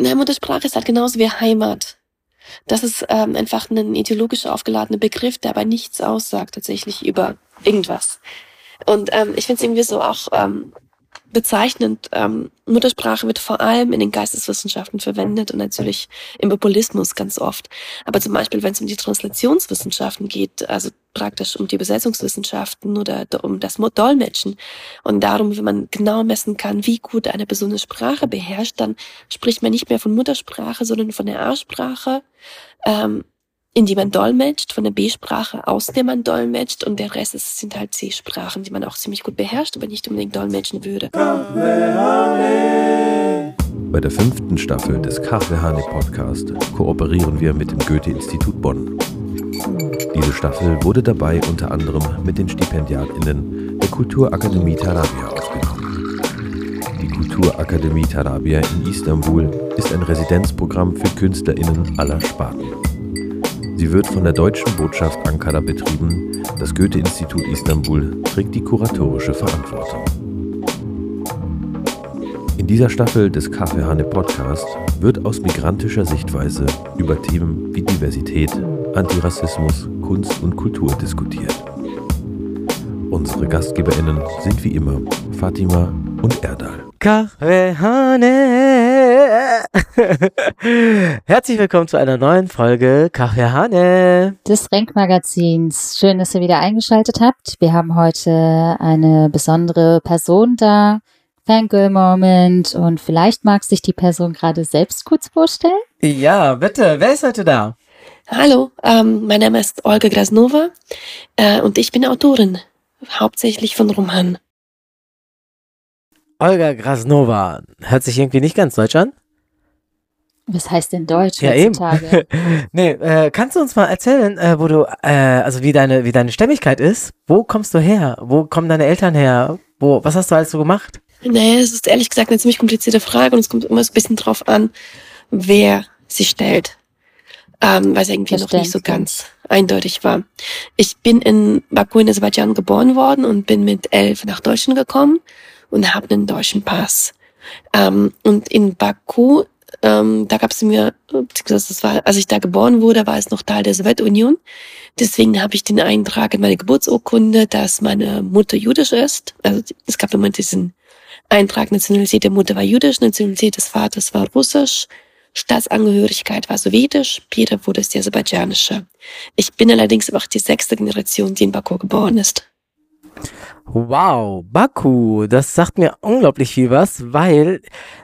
Na, Muttersprache ist halt genauso wie Heimat. Das ist ähm, einfach ein ideologisch aufgeladener Begriff, der aber nichts aussagt tatsächlich über irgendwas. Und ähm, ich finde es irgendwie so auch ähm, bezeichnend. Ähm, Muttersprache wird vor allem in den Geisteswissenschaften verwendet und natürlich im Populismus ganz oft. Aber zum Beispiel, wenn es um die Translationswissenschaften geht, also praktisch um die Übersetzungswissenschaften oder um das Dolmetschen und darum, wenn man genau messen kann, wie gut eine Person eine Sprache beherrscht, dann spricht man nicht mehr von Muttersprache, sondern von der A-Sprache. Ähm, in die man dolmetscht, von der B-Sprache aus der man dolmetscht und der Rest ist, sind halt C-Sprachen, die man auch ziemlich gut beherrscht, aber nicht unbedingt dolmetschen würde. Bei der fünften Staffel des Kaffeehane Podcast kooperieren wir mit dem Goethe-Institut Bonn. Diese Staffel wurde dabei unter anderem mit den StipendiatInnen der Kulturakademie Tarabia aufgenommen. Die Kulturakademie Tarabia in Istanbul ist ein Residenzprogramm für KünstlerInnen aller Sparten. Sie wird von der deutschen Botschaft Ankara betrieben. Das Goethe-Institut Istanbul trägt die kuratorische Verantwortung. In dieser Staffel des Kaffeehane Podcast wird aus migrantischer Sichtweise über Themen wie Diversität, Antirassismus, Kunst und Kultur diskutiert. Unsere GastgeberInnen sind wie immer Fatima und Erdal. Kaffeehane! Herzlich willkommen zu einer neuen Folge Kaffeehane des Renkmagazins. Schön, dass ihr wieder eingeschaltet habt. Wir haben heute eine besondere Person da. Fangirl-Moment und vielleicht mag sich die Person gerade selbst kurz vorstellen. Ja, bitte. Wer ist heute da? Hallo, ähm, mein Name ist Olga Grasnova äh, und ich bin Autorin, hauptsächlich von Romanen. Olga Grasnova. Hört sich irgendwie nicht ganz deutsch an. Was heißt denn Deutsch ja, heutzutage? Eben. nee, äh, kannst du uns mal erzählen, äh, wo du, äh, also wie deine, wie deine Stämmigkeit ist? Wo kommst du her? Wo kommen deine Eltern her? Wo, was hast du alles so gemacht? Naja, es ist ehrlich gesagt eine ziemlich komplizierte Frage und es kommt immer so ein bisschen drauf an, wer sie stellt. Ähm, weil es irgendwie noch nicht so ganz eindeutig war. Ich bin in Baku in Aserbaidschan geboren worden und bin mit elf nach Deutschland gekommen und habe einen deutschen Pass. Ähm, und in Baku, ähm, da gab es mir, das war, als ich da geboren wurde, war es noch Teil der Sowjetunion. Deswegen habe ich den Eintrag in meine Geburtsurkunde, dass meine Mutter jüdisch ist. Also es gab immer diesen Eintrag, Nationalität der Mutter war jüdisch, Nationalität des Vaters war russisch, Staatsangehörigkeit war sowjetisch, Peter wurde es aserbaidschanische. Ich bin allerdings auch die sechste Generation, die in Baku geboren ist. Wow, Baku, das sagt mir unglaublich viel was, weil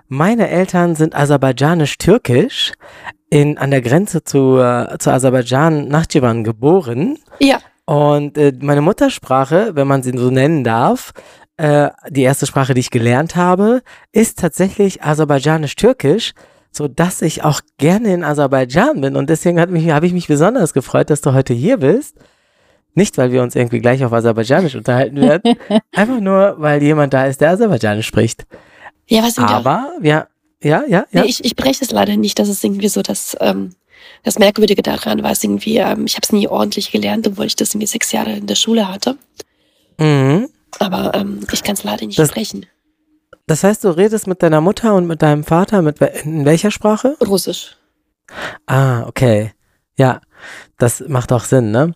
meine Eltern sind aserbaidschanisch-türkisch in, an der Grenze zu, äh, zu Aserbaidschan Nachtschivan geboren. Ja. Und äh, meine Muttersprache, wenn man sie so nennen darf, äh, die erste Sprache, die ich gelernt habe, ist tatsächlich aserbaidschanisch-türkisch, so dass ich auch gerne in Aserbaidschan bin. Und deswegen habe ich mich besonders gefreut, dass du heute hier bist nicht, weil wir uns irgendwie gleich auf Aserbaidschanisch unterhalten werden, einfach nur, weil jemand da ist, der Aserbaidschanisch spricht. Ja, was sind Aber, ja, ja, ja, ja. Nee, ich, ich breche es leider nicht. Das ist irgendwie so das, ähm, das Merkwürdige daran war es irgendwie, ähm, ich habe es nie ordentlich gelernt, obwohl ich das irgendwie sechs Jahre in der Schule hatte. Mhm. Aber ähm, ich kann es leider nicht das, sprechen. Das heißt, du redest mit deiner Mutter und mit deinem Vater mit in welcher Sprache? Russisch. Ah, okay. Ja, das macht auch Sinn, ne?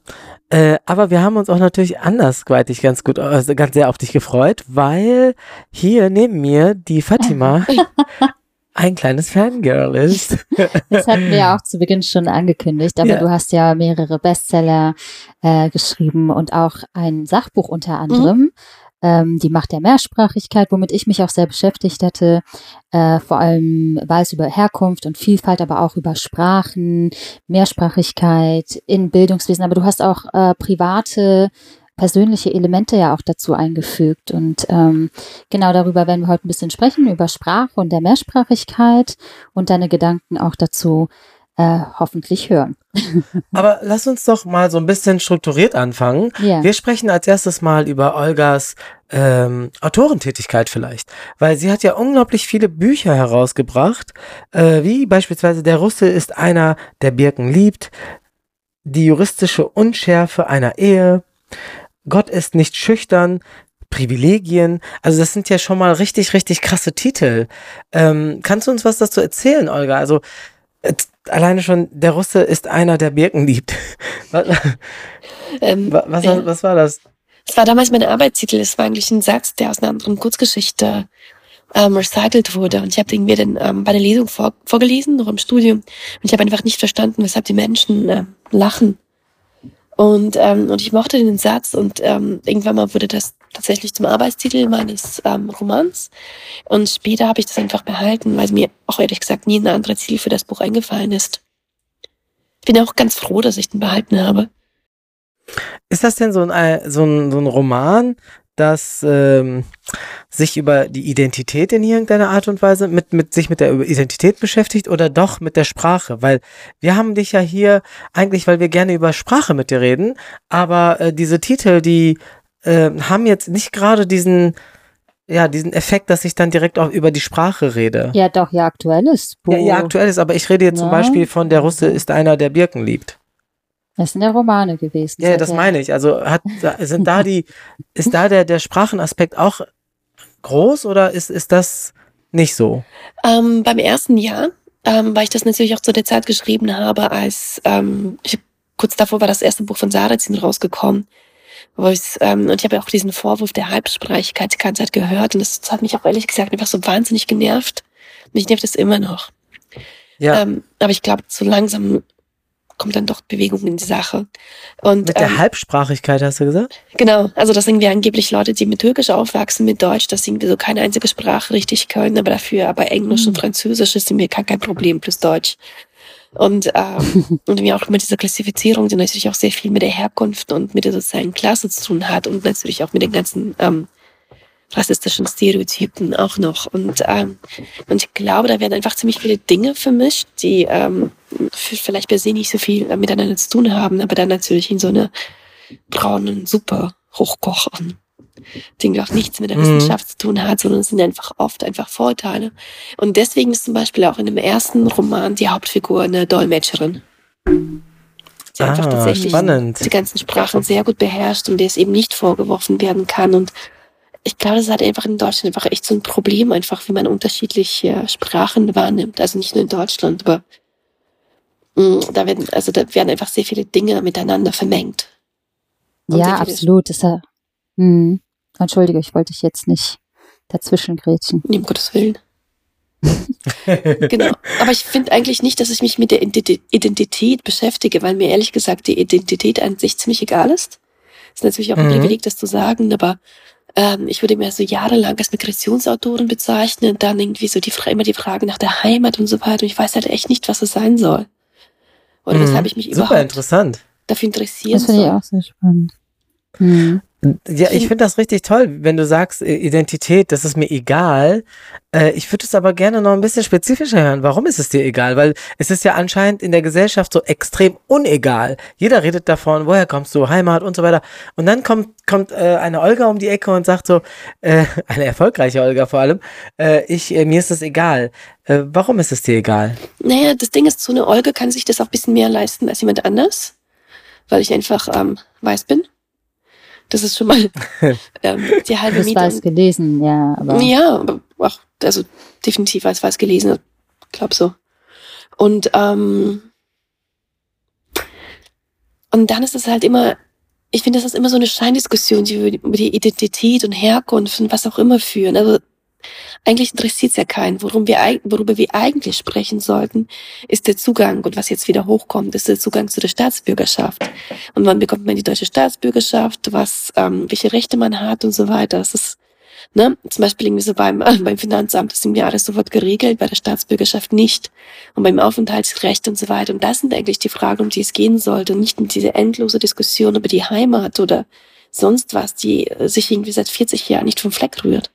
Äh, aber wir haben uns auch natürlich andersweitig ganz gut, also ganz sehr auf dich gefreut, weil hier neben mir die Fatima ein kleines Fangirl ist. Das hatten wir ja auch zu Beginn schon angekündigt, aber ja. du hast ja mehrere Bestseller äh, geschrieben und auch ein Sachbuch unter anderem. Mhm ähm, die Macht der Mehrsprachigkeit, womit ich mich auch sehr beschäftigt hatte. Äh, vor allem war es über Herkunft und Vielfalt, aber auch über Sprachen, Mehrsprachigkeit in Bildungswesen. Aber du hast auch äh, private persönliche Elemente ja auch dazu eingefügt. Und ähm, genau darüber werden wir heute ein bisschen sprechen, über Sprache und der Mehrsprachigkeit und deine Gedanken auch dazu äh, hoffentlich hören. Aber lass uns doch mal so ein bisschen strukturiert anfangen. Yeah. Wir sprechen als erstes mal über Olgas ähm, Autorentätigkeit vielleicht, weil sie hat ja unglaublich viele Bücher herausgebracht, äh, wie beispielsweise Der Russe ist einer, der Birken liebt, die juristische Unschärfe einer Ehe, Gott ist nicht schüchtern, Privilegien. Also das sind ja schon mal richtig, richtig krasse Titel. Ähm, kannst du uns was dazu erzählen, Olga? Also äh, alleine schon, der Russe ist einer, der Birken liebt. was, ähm, was, was, was war das? Es war damals mein Arbeitstitel. Es war eigentlich ein Satz, der aus einer anderen Kurzgeschichte ähm, recycelt wurde. Und ich habe den mir dann ähm, bei der Lesung vor, vorgelesen, noch im Studium. Und ich habe einfach nicht verstanden, weshalb die Menschen äh, lachen. Und, ähm, und ich mochte den Satz und ähm, irgendwann mal wurde das tatsächlich zum Arbeitstitel meines ähm, Romans. Und später habe ich das einfach behalten, weil mir auch ehrlich gesagt nie ein anderer Ziel für das Buch eingefallen ist. Ich bin auch ganz froh, dass ich den behalten habe. Ist das denn so ein, so ein, so ein Roman, das ähm, sich über die Identität in irgendeiner Art und Weise mit, mit sich mit der Identität beschäftigt oder doch mit der Sprache? Weil wir haben dich ja hier eigentlich, weil wir gerne über Sprache mit dir reden, aber äh, diese Titel, die äh, haben jetzt nicht gerade diesen ja, diesen Effekt, dass ich dann direkt auch über die Sprache rede. Ja, doch, ja, aktuell ist. Ja, ja, aktuell ist, aber ich rede jetzt ja. zum Beispiel von der Russe ist einer, der Birken liebt. Das sind ja Romane gewesen. Ja, das meine ich. Also hat, sind da die, ist da der, der Sprachenaspekt auch groß oder ist, ist das nicht so? Ähm, beim ersten Jahr, ähm, weil ich das natürlich auch zu der Zeit geschrieben habe, als ähm, ich, kurz davor war das erste Buch von Sarrazin rausgekommen. Wo ich, ähm, und ich habe ja auch diesen Vorwurf der Halbsprachigkeit die ganze Zeit gehört und das hat mich auch ehrlich gesagt einfach so wahnsinnig genervt. Mich nervt es immer noch. Ja. Ähm, aber ich glaube, so langsam kommt dann doch Bewegung in die Sache. Und, mit der ähm, Halbsprachigkeit hast du gesagt? Genau, also das sind wir angeblich Leute, die mit Türkisch aufwachsen, mit Deutsch, das sind wir so keine einzige Sprache richtig können, aber dafür aber Englisch mhm. und Französisch ist mir gar kein Problem, plus Deutsch. Und, ähm, und wir auch mit dieser Klassifizierung, die natürlich auch sehr viel mit der Herkunft und mit der sozialen Klasse zu tun hat und natürlich auch mit den ganzen ähm, rassistischen Stereotypen auch noch. Und, ähm, und ich glaube, da werden einfach ziemlich viele Dinge vermischt, die ähm, vielleicht per se nicht so viel miteinander zu tun haben, aber dann natürlich in so einer braunen Suppe hochkochen. Die auch nichts mit der mhm. Wissenschaft zu tun hat, sondern es sind einfach oft einfach Vorteile. Und deswegen ist zum Beispiel auch in dem ersten Roman die Hauptfigur eine Dolmetscherin. Die ah, einfach tatsächlich spannend. die ganzen Sprachen sehr gut beherrscht und der es eben nicht vorgeworfen werden kann und ich glaube, das hat einfach in Deutschland einfach echt so ein Problem, einfach wie man unterschiedliche Sprachen wahrnimmt. Also nicht nur in Deutschland, aber mh, mm, da werden, also da werden einfach sehr viele Dinge miteinander vermengt. ja, absolut. Das, äh, mh. Entschuldige, ich wollte dich jetzt nicht dazwischen grätschen. Nee, um Gottes Willen. genau. Aber ich finde eigentlich nicht, dass ich mich mit der Identität beschäftige, weil mir ehrlich gesagt die Identität an sich ziemlich egal ist. Ist natürlich auch ein mhm. Privileg, das zu sagen, aber ähm, ich würde mir so jahrelang als Migrationsautorin bezeichnen, dann irgendwie so die, immer die Frage nach der Heimat und so weiter. Und ich weiß halt echt nicht, was es sein soll. Oder mhm. weshalb ich mich Super überhaupt interessant. dafür interessieren Das finde ich auch sehr spannend. Mhm. Ja, ich finde das richtig toll, wenn du sagst, Identität, das ist mir egal. Äh, ich würde es aber gerne noch ein bisschen spezifischer hören. Warum ist es dir egal? Weil es ist ja anscheinend in der Gesellschaft so extrem unegal. Jeder redet davon, woher kommst du, Heimat und so weiter. Und dann kommt, kommt äh, eine Olga um die Ecke und sagt so, äh, eine erfolgreiche Olga vor allem, äh, ich, äh, mir ist das egal. Äh, warum ist es dir egal? Naja, das Ding ist, so eine Olga kann sich das auch ein bisschen mehr leisten als jemand anders, weil ich einfach ähm, weiß bin das ist schon mal ähm, die halbe Miete. Du hast was gelesen, ja. Aber ja, aber auch, also definitiv als was gelesen, glaub so. Und ähm, und dann ist es halt immer, ich finde, das ist immer so eine Scheindiskussion, die über die Identität und Herkunft und was auch immer führen. Also eigentlich interessiert es ja keinen. Worum wir, worüber wir eigentlich sprechen sollten, ist der Zugang. Und was jetzt wieder hochkommt, ist der Zugang zu der Staatsbürgerschaft. Und wann bekommt man die deutsche Staatsbürgerschaft, was, ähm, welche Rechte man hat und so weiter. Das ist, ne, zum Beispiel irgendwie so beim, äh, beim Finanzamt ist irgendwie alles sofort geregelt, bei der Staatsbürgerschaft nicht. Und beim Aufenthaltsrecht und so weiter. Und das sind eigentlich die Fragen, um die es gehen sollte. Und nicht um diese endlose Diskussion über die Heimat oder sonst was, die sich irgendwie seit 40 Jahren nicht vom Fleck rührt.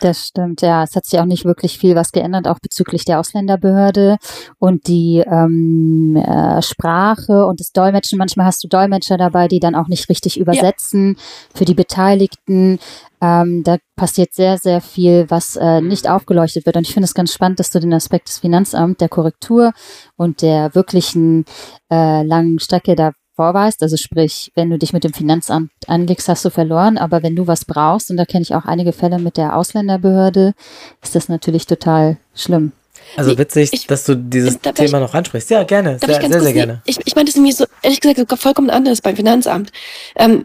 Das stimmt, ja. Es hat sich auch nicht wirklich viel was geändert, auch bezüglich der Ausländerbehörde und die ähm, äh, Sprache und das Dolmetschen. Manchmal hast du Dolmetscher dabei, die dann auch nicht richtig übersetzen ja. für die Beteiligten. Ähm, da passiert sehr, sehr viel, was äh, nicht aufgeleuchtet wird. Und ich finde es ganz spannend, dass du den Aspekt des Finanzamts, der Korrektur und der wirklichen äh, langen Strecke da vorweist, also sprich, wenn du dich mit dem Finanzamt anlegst, hast du verloren, aber wenn du was brauchst, und da kenne ich auch einige Fälle mit der Ausländerbehörde, ist das natürlich total schlimm. Also witzig, ich, dass du dieses Thema ich, noch ansprichst. Ja, gerne, sehr, sehr, sehr gerne. Ich, ich meine, das ist irgendwie so, ehrlich gesagt, vollkommen anders beim Finanzamt. Ähm,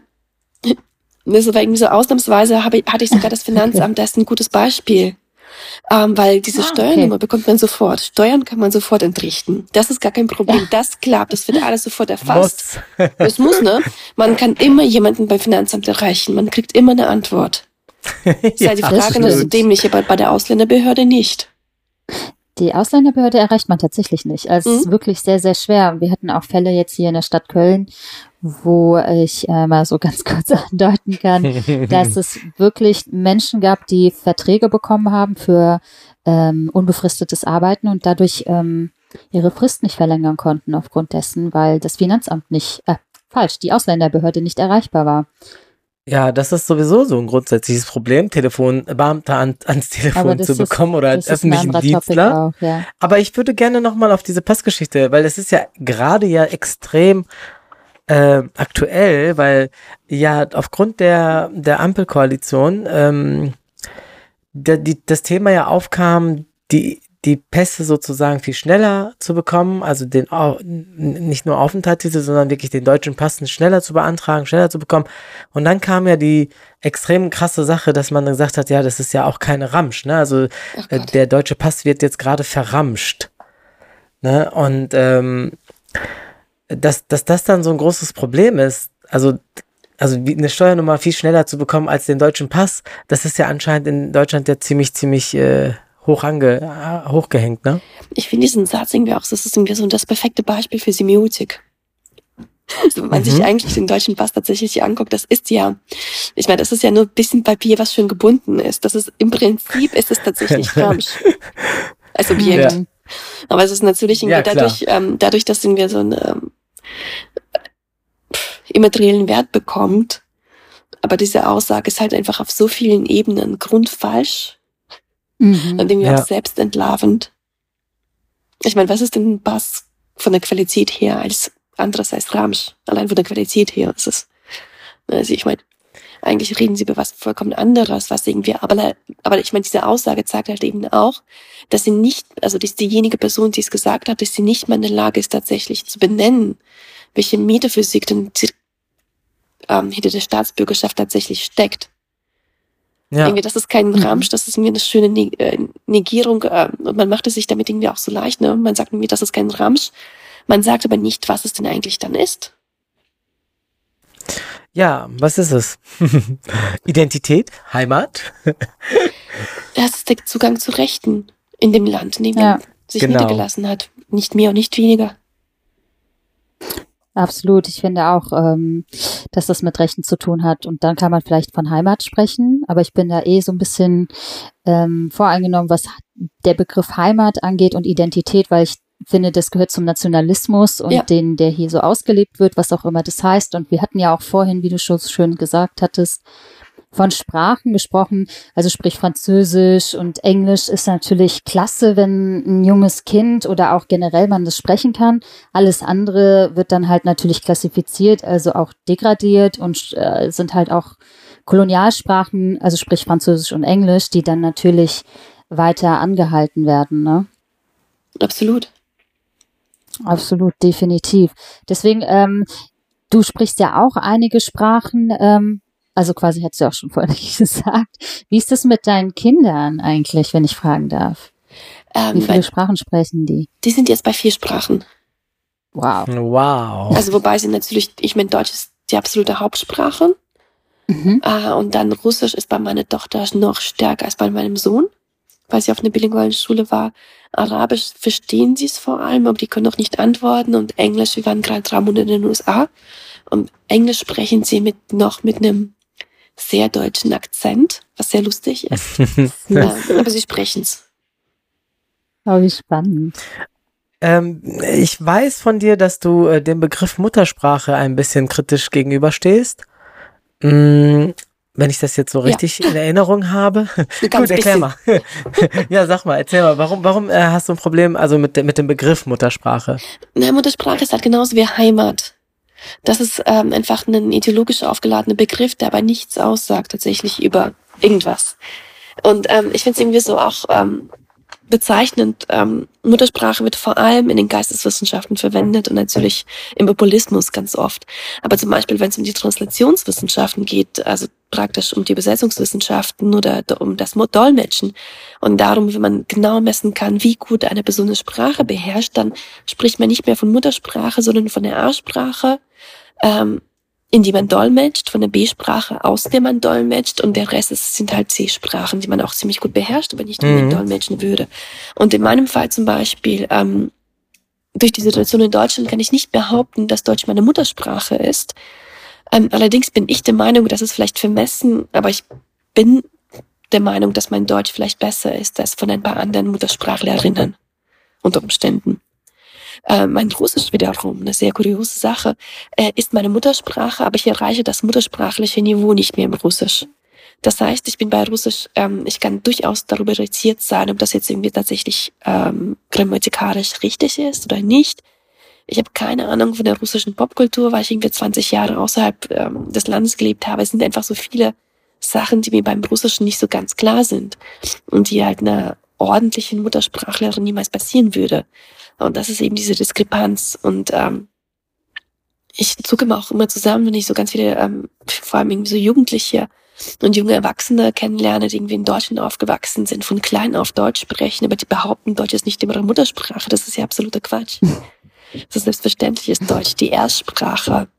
das war irgendwie so ausnahmsweise, habe, hatte ich sogar das Finanzamt, das ist ein gutes Beispiel. Ähm, weil diese ah, Steuernummer okay. bekommt man sofort. Steuern kann man sofort entrichten. Das ist gar kein Problem. Das klappt. Das wird alles sofort erfasst. Muss. Das muss, ne? Man kann immer jemanden beim Finanzamt erreichen. Man kriegt immer eine Antwort. Das ist ja, die Frage, das ist dämlich, aber bei der Ausländerbehörde nicht. Die Ausländerbehörde erreicht man tatsächlich nicht. Also mhm. es ist wirklich sehr, sehr schwer. Wir hatten auch Fälle jetzt hier in der Stadt Köln, wo ich äh, mal so ganz kurz andeuten kann, dass es wirklich Menschen gab, die Verträge bekommen haben für ähm, unbefristetes Arbeiten und dadurch ähm, ihre Frist nicht verlängern konnten aufgrund dessen, weil das Finanzamt nicht, äh, falsch, die Ausländerbehörde nicht erreichbar war. Ja, das ist sowieso so ein grundsätzliches Problem, Telefonbeamte an, ans Telefon zu bekommen ist, oder als öffentlichen Dienstler. Auch, ja. Aber ich würde gerne nochmal auf diese Passgeschichte, weil es ist ja gerade ja extrem äh, aktuell, weil ja aufgrund der, der Ampelkoalition ähm, der, die, das Thema ja aufkam, die die Pässe sozusagen viel schneller zu bekommen, also den nicht nur Aufenthaltstitel, sondern wirklich den deutschen Pass schneller zu beantragen, schneller zu bekommen. Und dann kam ja die extrem krasse Sache, dass man gesagt hat, ja, das ist ja auch keine Ramsch, ne? Also äh, der deutsche Pass wird jetzt gerade verramscht. Ne? Und ähm, dass, dass das dann so ein großes Problem ist, also also eine Steuernummer viel schneller zu bekommen als den deutschen Pass, das ist ja anscheinend in Deutschland ja ziemlich, ziemlich äh, hoch ange, hochgehängt, ne? Ich finde diesen Satz irgendwie auch, das ist irgendwie so das perfekte Beispiel für Semiotik. Also wenn man mhm. sich eigentlich den deutschen Pass tatsächlich anguckt, das ist ja, ich meine, das ist ja nur ein bisschen Papier, was schön gebunden ist. Das ist im Prinzip ist es tatsächlich Ramsch als Objekt. Ja. Aber es ist natürlich irgendwie ja, dadurch, ähm, dadurch, dass wir so einen ähm, immateriellen Wert bekommt. Aber diese Aussage ist halt einfach auf so vielen Ebenen grundfalsch Mhm. Und irgendwie ja. auch selbst entlarvend. Ich meine, was ist denn ein Bass von der Qualität her als anderes als Ramsch? Allein von der Qualität her ist es. Also ich meine, eigentlich reden sie über was vollkommen anderes, was irgendwie, aber, aber ich meine, diese Aussage zeigt halt eben auch, dass sie nicht, also dass diejenige Person, die es gesagt hat, dass sie nicht mal in der Lage ist, tatsächlich zu benennen, welche Metaphysik denn ähm, hinter der Staatsbürgerschaft tatsächlich steckt. Ja. Irgendwie, das ist kein mhm. Ramsch, das ist mir eine schöne äh, Negierung äh, und man macht es sich damit irgendwie auch so leicht. Ne? Man sagt irgendwie, das ist kein Ramsch. Man sagt aber nicht, was es denn eigentlich dann ist. Ja, was ist es? Identität? Heimat? das ist der Zugang zu Rechten in dem Land, in dem ja. man sich genau. niedergelassen hat. Nicht mehr und nicht weniger. Absolut. Ich finde auch, ähm, dass das mit Rechten zu tun hat. Und dann kann man vielleicht von Heimat sprechen. Aber ich bin da eh so ein bisschen ähm, voreingenommen, was der Begriff Heimat angeht und Identität, weil ich finde, das gehört zum Nationalismus und ja. den, der hier so ausgelebt wird, was auch immer das heißt. Und wir hatten ja auch vorhin, wie du schon so schön gesagt hattest, von Sprachen gesprochen, also sprich Französisch und Englisch ist natürlich klasse, wenn ein junges Kind oder auch generell man das sprechen kann. Alles andere wird dann halt natürlich klassifiziert, also auch degradiert und äh, sind halt auch Kolonialsprachen, also sprich Französisch und Englisch, die dann natürlich weiter angehalten werden. Ne? Absolut. Absolut, definitiv. Deswegen, ähm, du sprichst ja auch einige Sprachen. Ähm, also quasi hast du auch schon vorhin gesagt. Wie ist das mit deinen Kindern eigentlich, wenn ich fragen darf? Ähm, Wie viele Sprachen sprechen die? Die sind jetzt bei vier Sprachen. Wow. Wow. Also wobei sie natürlich, ich meine, Deutsch ist die absolute Hauptsprache. Mhm. Äh, und dann Russisch ist bei meiner Tochter noch stärker als bei meinem Sohn, weil sie auf einer bilingualen Schule war. Arabisch verstehen sie es vor allem, aber die können noch nicht antworten. Und Englisch, wir waren gerade drei Monate in den USA. Und Englisch sprechen sie mit noch mit einem sehr deutschen Akzent, was sehr lustig ist. ja, aber sie sprechen es. Oh, wie spannend. Ähm, ich weiß von dir, dass du äh, dem Begriff Muttersprache ein bisschen kritisch gegenüberstehst. Mm, wenn ich das jetzt so richtig ja. in Erinnerung habe. Gut, erklär mal. ja, sag mal, erzähl mal, warum, warum äh, hast du ein Problem also mit, mit dem Begriff Muttersprache? Na, Muttersprache ist halt genauso wie Heimat. Das ist ähm, einfach ein ideologisch aufgeladener Begriff, der aber nichts aussagt tatsächlich über irgendwas. Und ähm, ich finde es irgendwie so auch ähm, bezeichnend. Ähm, Muttersprache wird vor allem in den Geisteswissenschaften verwendet und natürlich im Populismus ganz oft. Aber zum Beispiel, wenn es um die Translationswissenschaften geht, also praktisch um die Übersetzungswissenschaften oder um das Dolmetschen und darum, wenn man genau messen kann, wie gut eine Person eine Sprache beherrscht, dann spricht man nicht mehr von Muttersprache, sondern von der A-Sprache. Ähm, in die man dolmetscht, von der B-Sprache aus der man dolmetscht und der Rest ist, sind halt C-Sprachen, die man auch ziemlich gut beherrscht, aber nicht unbedingt mhm. dolmetschen würde. Und in meinem Fall zum Beispiel, ähm, durch die Situation in Deutschland kann ich nicht behaupten, dass Deutsch meine Muttersprache ist. Ähm, allerdings bin ich der Meinung, das ist vielleicht vermessen, aber ich bin der Meinung, dass mein Deutsch vielleicht besser ist als von ein paar anderen Muttersprachlerinnen unter Umständen. Äh, mein Russisch wiederum, eine sehr kuriose Sache, äh, ist meine Muttersprache, aber ich erreiche das muttersprachliche Niveau nicht mehr im Russisch. Das heißt, ich bin bei Russisch, ähm, ich kann durchaus darüber irritiert sein, ob das jetzt irgendwie tatsächlich ähm, grammatikalisch richtig ist oder nicht. Ich habe keine Ahnung von der russischen Popkultur, weil ich irgendwie 20 Jahre außerhalb ähm, des Landes gelebt habe. Es sind einfach so viele Sachen, die mir beim Russischen nicht so ganz klar sind und die halt einer ordentlichen Muttersprachlerin niemals passieren würde. Und das ist eben diese Diskrepanz. Und ähm, ich zucke mir auch immer zusammen, wenn ich so ganz viele, ähm, vor allem irgendwie so Jugendliche und junge Erwachsene kennenlerne, die irgendwie in Deutschland aufgewachsen sind, von klein auf Deutsch sprechen, aber die behaupten, Deutsch ist nicht ihre Muttersprache. Das ist ja absoluter Quatsch. Das ist selbstverständlich ist Deutsch die Erstsprache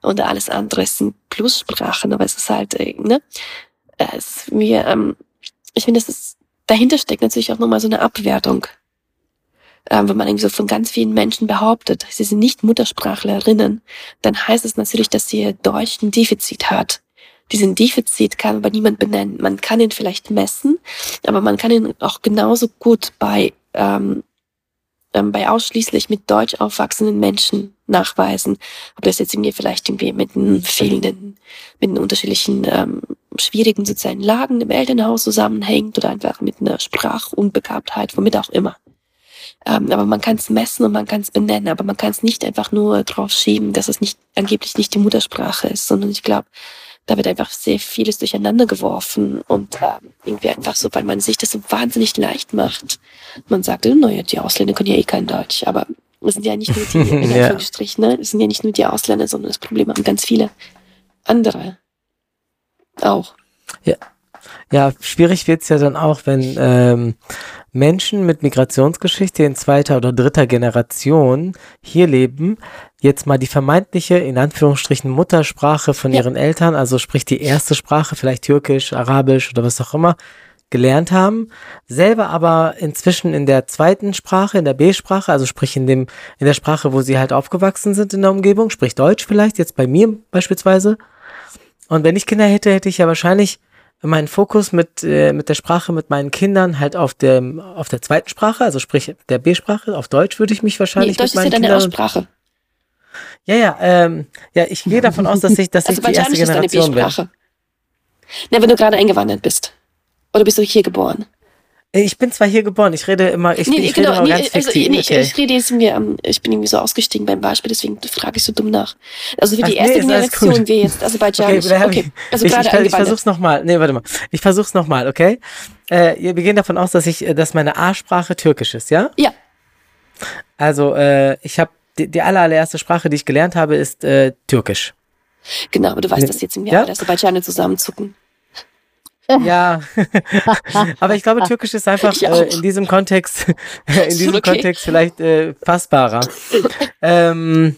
und alles andere sind Plussprachen, aber es ist halt, äh, ne? Es ist mir, ähm, ich finde, es ist, dahinter steckt natürlich auch nochmal so eine Abwertung äh, wenn man irgendwie so von ganz vielen Menschen behauptet, sie sind nicht Muttersprachlerinnen, dann heißt es natürlich, dass sie Deutsch ein Defizit hat. Diesen Defizit kann aber niemand benennen. Man kann ihn vielleicht messen, aber man kann ihn auch genauso gut bei, ähm, ähm, bei ausschließlich mit Deutsch aufwachsenden Menschen nachweisen. Ob das jetzt irgendwie vielleicht irgendwie mit einem fehlenden, mit den unterschiedlichen ähm, schwierigen sozialen Lagen im Elternhaus zusammenhängt oder einfach mit einer Sprachunbegabtheit, womit auch immer. Ähm, aber man kann es messen und man kann es benennen, aber man kann es nicht einfach nur drauf schieben, dass es nicht angeblich nicht die Muttersprache ist, sondern ich glaube, da wird einfach sehr vieles durcheinander geworfen und ähm, irgendwie einfach so, weil man sich das so wahnsinnig leicht macht. Man sagt, oh, naja, die Ausländer können ja eh kein Deutsch, aber es sind ja nicht nur die, in Anführungsstrichen, ne? es sind ja nicht nur die Ausländer, sondern das Problem haben ganz viele andere auch. Ja. Ja, schwierig wird's ja dann auch, wenn ähm, Menschen mit Migrationsgeschichte in zweiter oder dritter Generation hier leben, jetzt mal die vermeintliche, in Anführungsstrichen, Muttersprache von ja. ihren Eltern, also sprich die erste Sprache, vielleicht Türkisch, Arabisch oder was auch immer, gelernt haben, selber aber inzwischen in der zweiten Sprache, in der B-Sprache, also sprich in dem, in der Sprache, wo sie halt aufgewachsen sind in der Umgebung, sprich Deutsch vielleicht, jetzt bei mir beispielsweise. Und wenn ich Kinder hätte, hätte ich ja wahrscheinlich meinen Fokus mit, äh, mit der Sprache mit meinen Kindern halt auf dem, auf der zweiten Sprache, also sprich der B-Sprache, auf Deutsch würde ich mich wahrscheinlich nee, Deutsch mit meinen ist ja deine Aussprache. Ja, ja, ähm, ja, ich gehe davon aus, dass ich, dass also ich die erste Generation bin. Na, wenn du gerade eingewandert bist. Oder bist du hier geboren? Äh, ich bin zwar hier geboren, ich rede immer, ich, nee, ich genau, rede immer nee, ganz also, nee, okay. ich, rede jetzt mir, um, ich bin irgendwie so ausgestiegen beim Beispiel, deswegen frage ich so dumm nach. Also wie die erste nee, Generation, wir jetzt Aserbaidschan. Okay, okay. also ich, gerade ich, ich versuch's nochmal. Nee, warte mal. Ich versuch's nochmal, okay? Äh, wir gehen davon aus, dass ich, äh, dass meine A-Sprache Türkisch ist, ja? Ja. Also, äh, ich habe die, die allererste Sprache, die ich gelernt habe, ist äh, Türkisch. Genau, aber du weißt, dass jetzt im Jahr ja? Aserbaidschaner zusammenzucken. Ja, aber ich glaube, Türkisch ist einfach äh, in diesem Kontext, in diesem okay. Kontext vielleicht äh, fassbarer. ähm,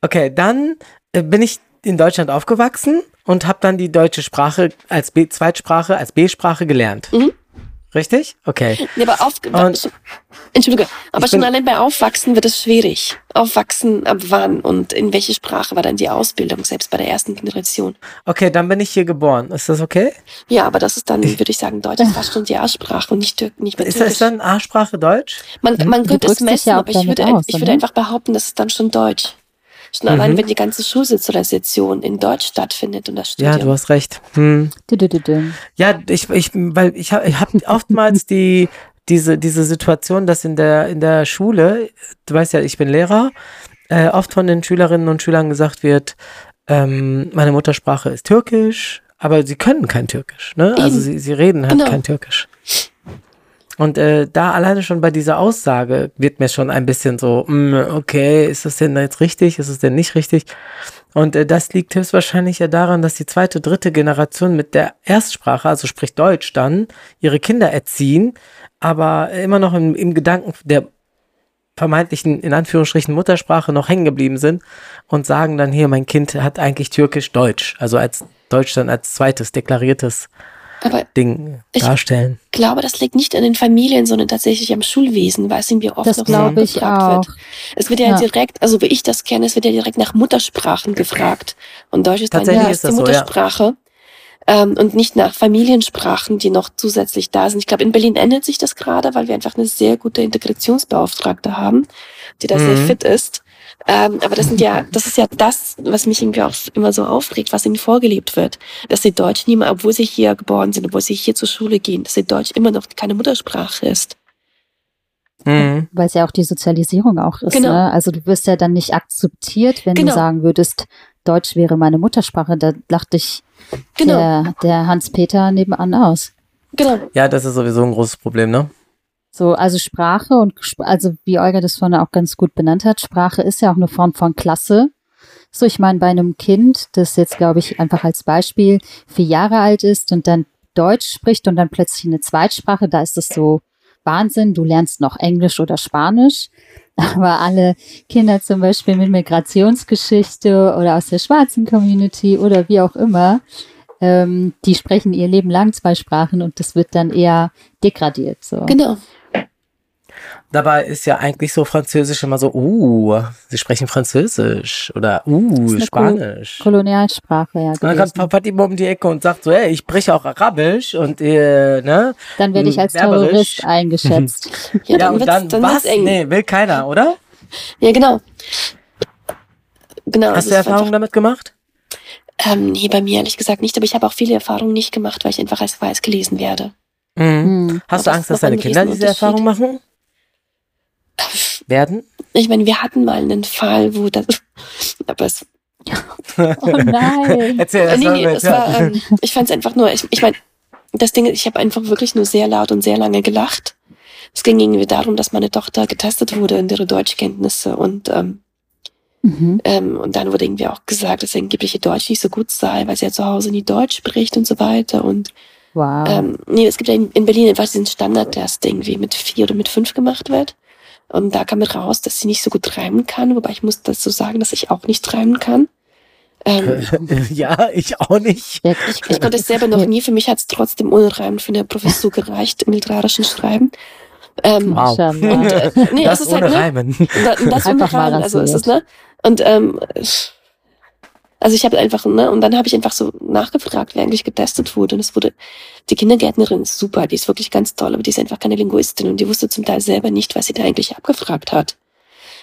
okay, dann äh, bin ich in Deutschland aufgewachsen und habe dann die deutsche Sprache als B Zweitsprache, als B-Sprache gelernt. Mhm. Richtig? Okay. Nee, aber auf, und, Entschuldige, aber schon allein bei Aufwachsen wird es schwierig. Aufwachsen ab wann und in welche Sprache war dann die Ausbildung, selbst bei der ersten Generation? Okay, dann bin ich hier geboren. Ist das okay? Ja, aber das ist dann, würde ich sagen, Deutsch ist fast schon die A-Sprache und nicht, Tür nicht mehr Ist das dann A-Sprache Deutsch? Man, man könnte es messen, ja aber ich würde, aus, ich würde einfach behaupten, das ist dann schon Deutsch. Schon mhm. allein, wenn die ganze Schulsitzrezension in Deutsch stattfindet und das Studium. Ja, du hast recht. Hm. Du, du, du, ja, ich, ich, weil ich habe ich hab oftmals die, diese, diese Situation, dass in der, in der Schule, du weißt ja, ich bin Lehrer, äh, oft von den Schülerinnen und Schülern gesagt wird, ähm, meine Muttersprache ist Türkisch, aber sie können kein Türkisch. Ne? Also sie, sie reden halt genau. kein Türkisch. Und äh, da alleine schon bei dieser Aussage wird mir schon ein bisschen so, mh, mm, okay, ist das denn jetzt richtig? Ist es denn nicht richtig? Und äh, das liegt höchstwahrscheinlich ja daran, dass die zweite, dritte Generation mit der Erstsprache, also sprich Deutsch dann, ihre Kinder erziehen, aber immer noch im, im Gedanken der vermeintlichen, in Anführungsstrichen, Muttersprache noch hängen geblieben sind und sagen dann hier, mein Kind hat eigentlich Türkisch-Deutsch, also als Deutsch dann als zweites deklariertes aber Ding darstellen. Ich glaube, das liegt nicht an den Familien, sondern tatsächlich am Schulwesen, weil es irgendwie oft das noch so angefragt wird. Es wird ja, ja, direkt, also wie ich das kenne, es wird ja direkt nach Muttersprachen gefragt. Und Deutsch ist dann ja die Muttersprache. So, ja. Ähm, und nicht nach Familiensprachen, die noch zusätzlich da sind. Ich glaube, in Berlin ändert sich das gerade, weil wir einfach eine sehr gute Integrationsbeauftragte haben, die da mhm. sehr fit ist. Ähm, aber das sind ja, das ist ja das, was mich irgendwie auch immer so aufregt, was ihnen vorgelebt wird. Dass sie Deutsch niemand, obwohl sie hier geboren sind, obwohl sie hier zur Schule gehen, dass sie Deutsch immer noch keine Muttersprache ist. Mhm. Weil es ja auch die Sozialisierung auch ist. Genau. Ne? Also du wirst ja dann nicht akzeptiert, wenn genau. du sagen würdest, Deutsch wäre meine Muttersprache. Da lacht dich genau. der, der Hans-Peter nebenan aus. Genau. Ja, das ist sowieso ein großes Problem, ne? So, also Sprache und also wie Olga das vorne auch ganz gut benannt hat, Sprache ist ja auch eine Form von Klasse. So, ich meine, bei einem Kind, das jetzt, glaube ich, einfach als Beispiel vier Jahre alt ist und dann Deutsch spricht und dann plötzlich eine Zweitsprache, da ist es so Wahnsinn, du lernst noch Englisch oder Spanisch. Aber alle Kinder zum Beispiel mit Migrationsgeschichte oder aus der schwarzen Community oder wie auch immer, ähm, die sprechen ihr Leben lang zwei Sprachen und das wird dann eher degradiert. So. Genau. Dabei ist ja eigentlich so Französisch immer so, uh, sie sprechen Französisch oder uh, Spanisch. Kolonialsprache, ja. Und dann kommt Papa immer um die Ecke und sagt so, hey, ich spreche auch Arabisch und äh, ne? Dann werde ich als Werberisch. Terrorist eingeschätzt. ja, ja, und dann, dann was? Eng. Nee, will keiner, oder? Ja, genau. Genau. Hast also du Erfahrungen damit gemacht? Ähm, nee, bei mir ehrlich gesagt nicht, aber ich habe auch viele Erfahrungen nicht gemacht, weil ich einfach als weiß gelesen werde. Mhm. Mhm. Hast aber du Angst, dass deine Kinder diese Erfahrung machen? Werden? Ich meine, wir hatten mal einen Fall, wo das, aber es Oh nein. Erzähl das nee, nee, es war, ähm, ich fand es einfach nur, ich, ich meine, das Ding, ich habe einfach wirklich nur sehr laut und sehr lange gelacht. Es ging irgendwie darum, dass meine Tochter getestet wurde in ihre Deutschkenntnisse und ähm, mhm. ähm, und dann wurde irgendwie auch gesagt, dass angeblich ihr Deutsch nicht so gut sei, weil sie ja zu Hause nie Deutsch spricht und so weiter und Wow. Ähm, nee, es gibt ja in, in Berlin einfach diesen Standardtest, der irgendwie mit vier oder mit fünf gemacht wird. Und da kam raus, dass sie nicht so gut reimen kann, wobei ich muss dazu sagen, dass ich auch nicht reimen kann. Ähm, ja, ich auch nicht. Ich, ich konnte es selber noch nie. Für mich hat es trotzdem ohne Reimen für eine Professur gereicht im literarischen Schreiben. Ähm, wow. Und, äh, nee, das es ist ohne halt, ne, Reimen. Das ohne Reimen, also ist es, ne? Und ähm, also ich habe einfach, ne, und dann habe ich einfach so nachgefragt, wer eigentlich getestet wurde. Und es wurde, die Kindergärtnerin ist super, die ist wirklich ganz toll, aber die ist einfach keine Linguistin und die wusste zum Teil selber nicht, was sie da eigentlich abgefragt hat.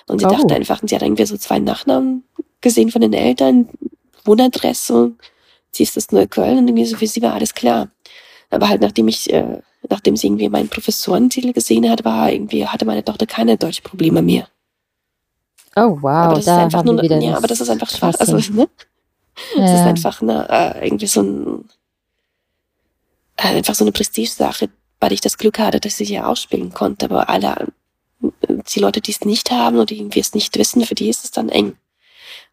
Und sie oh. dachte einfach, sie hat irgendwie so zwei Nachnamen gesehen von den Eltern, Wohnadresse, sie ist das Neukölln und irgendwie so für sie war alles klar. Aber halt nachdem ich, äh, nachdem sie irgendwie meinen Professorentitel gesehen hat, war irgendwie, hatte meine Tochter keine deutschen Probleme mehr. Oh wow, aber das da ist einfach nur, ja, aber das ist einfach schwarz. Also, ne? Ja. Das ist einfach eine, äh, irgendwie so ein, äh, einfach so eine Prestige-Sache, weil ich das Glück hatte, dass ich hier ausspielen konnte. Aber alle, die Leute, die es nicht haben oder irgendwie es nicht wissen, für die ist es dann eng.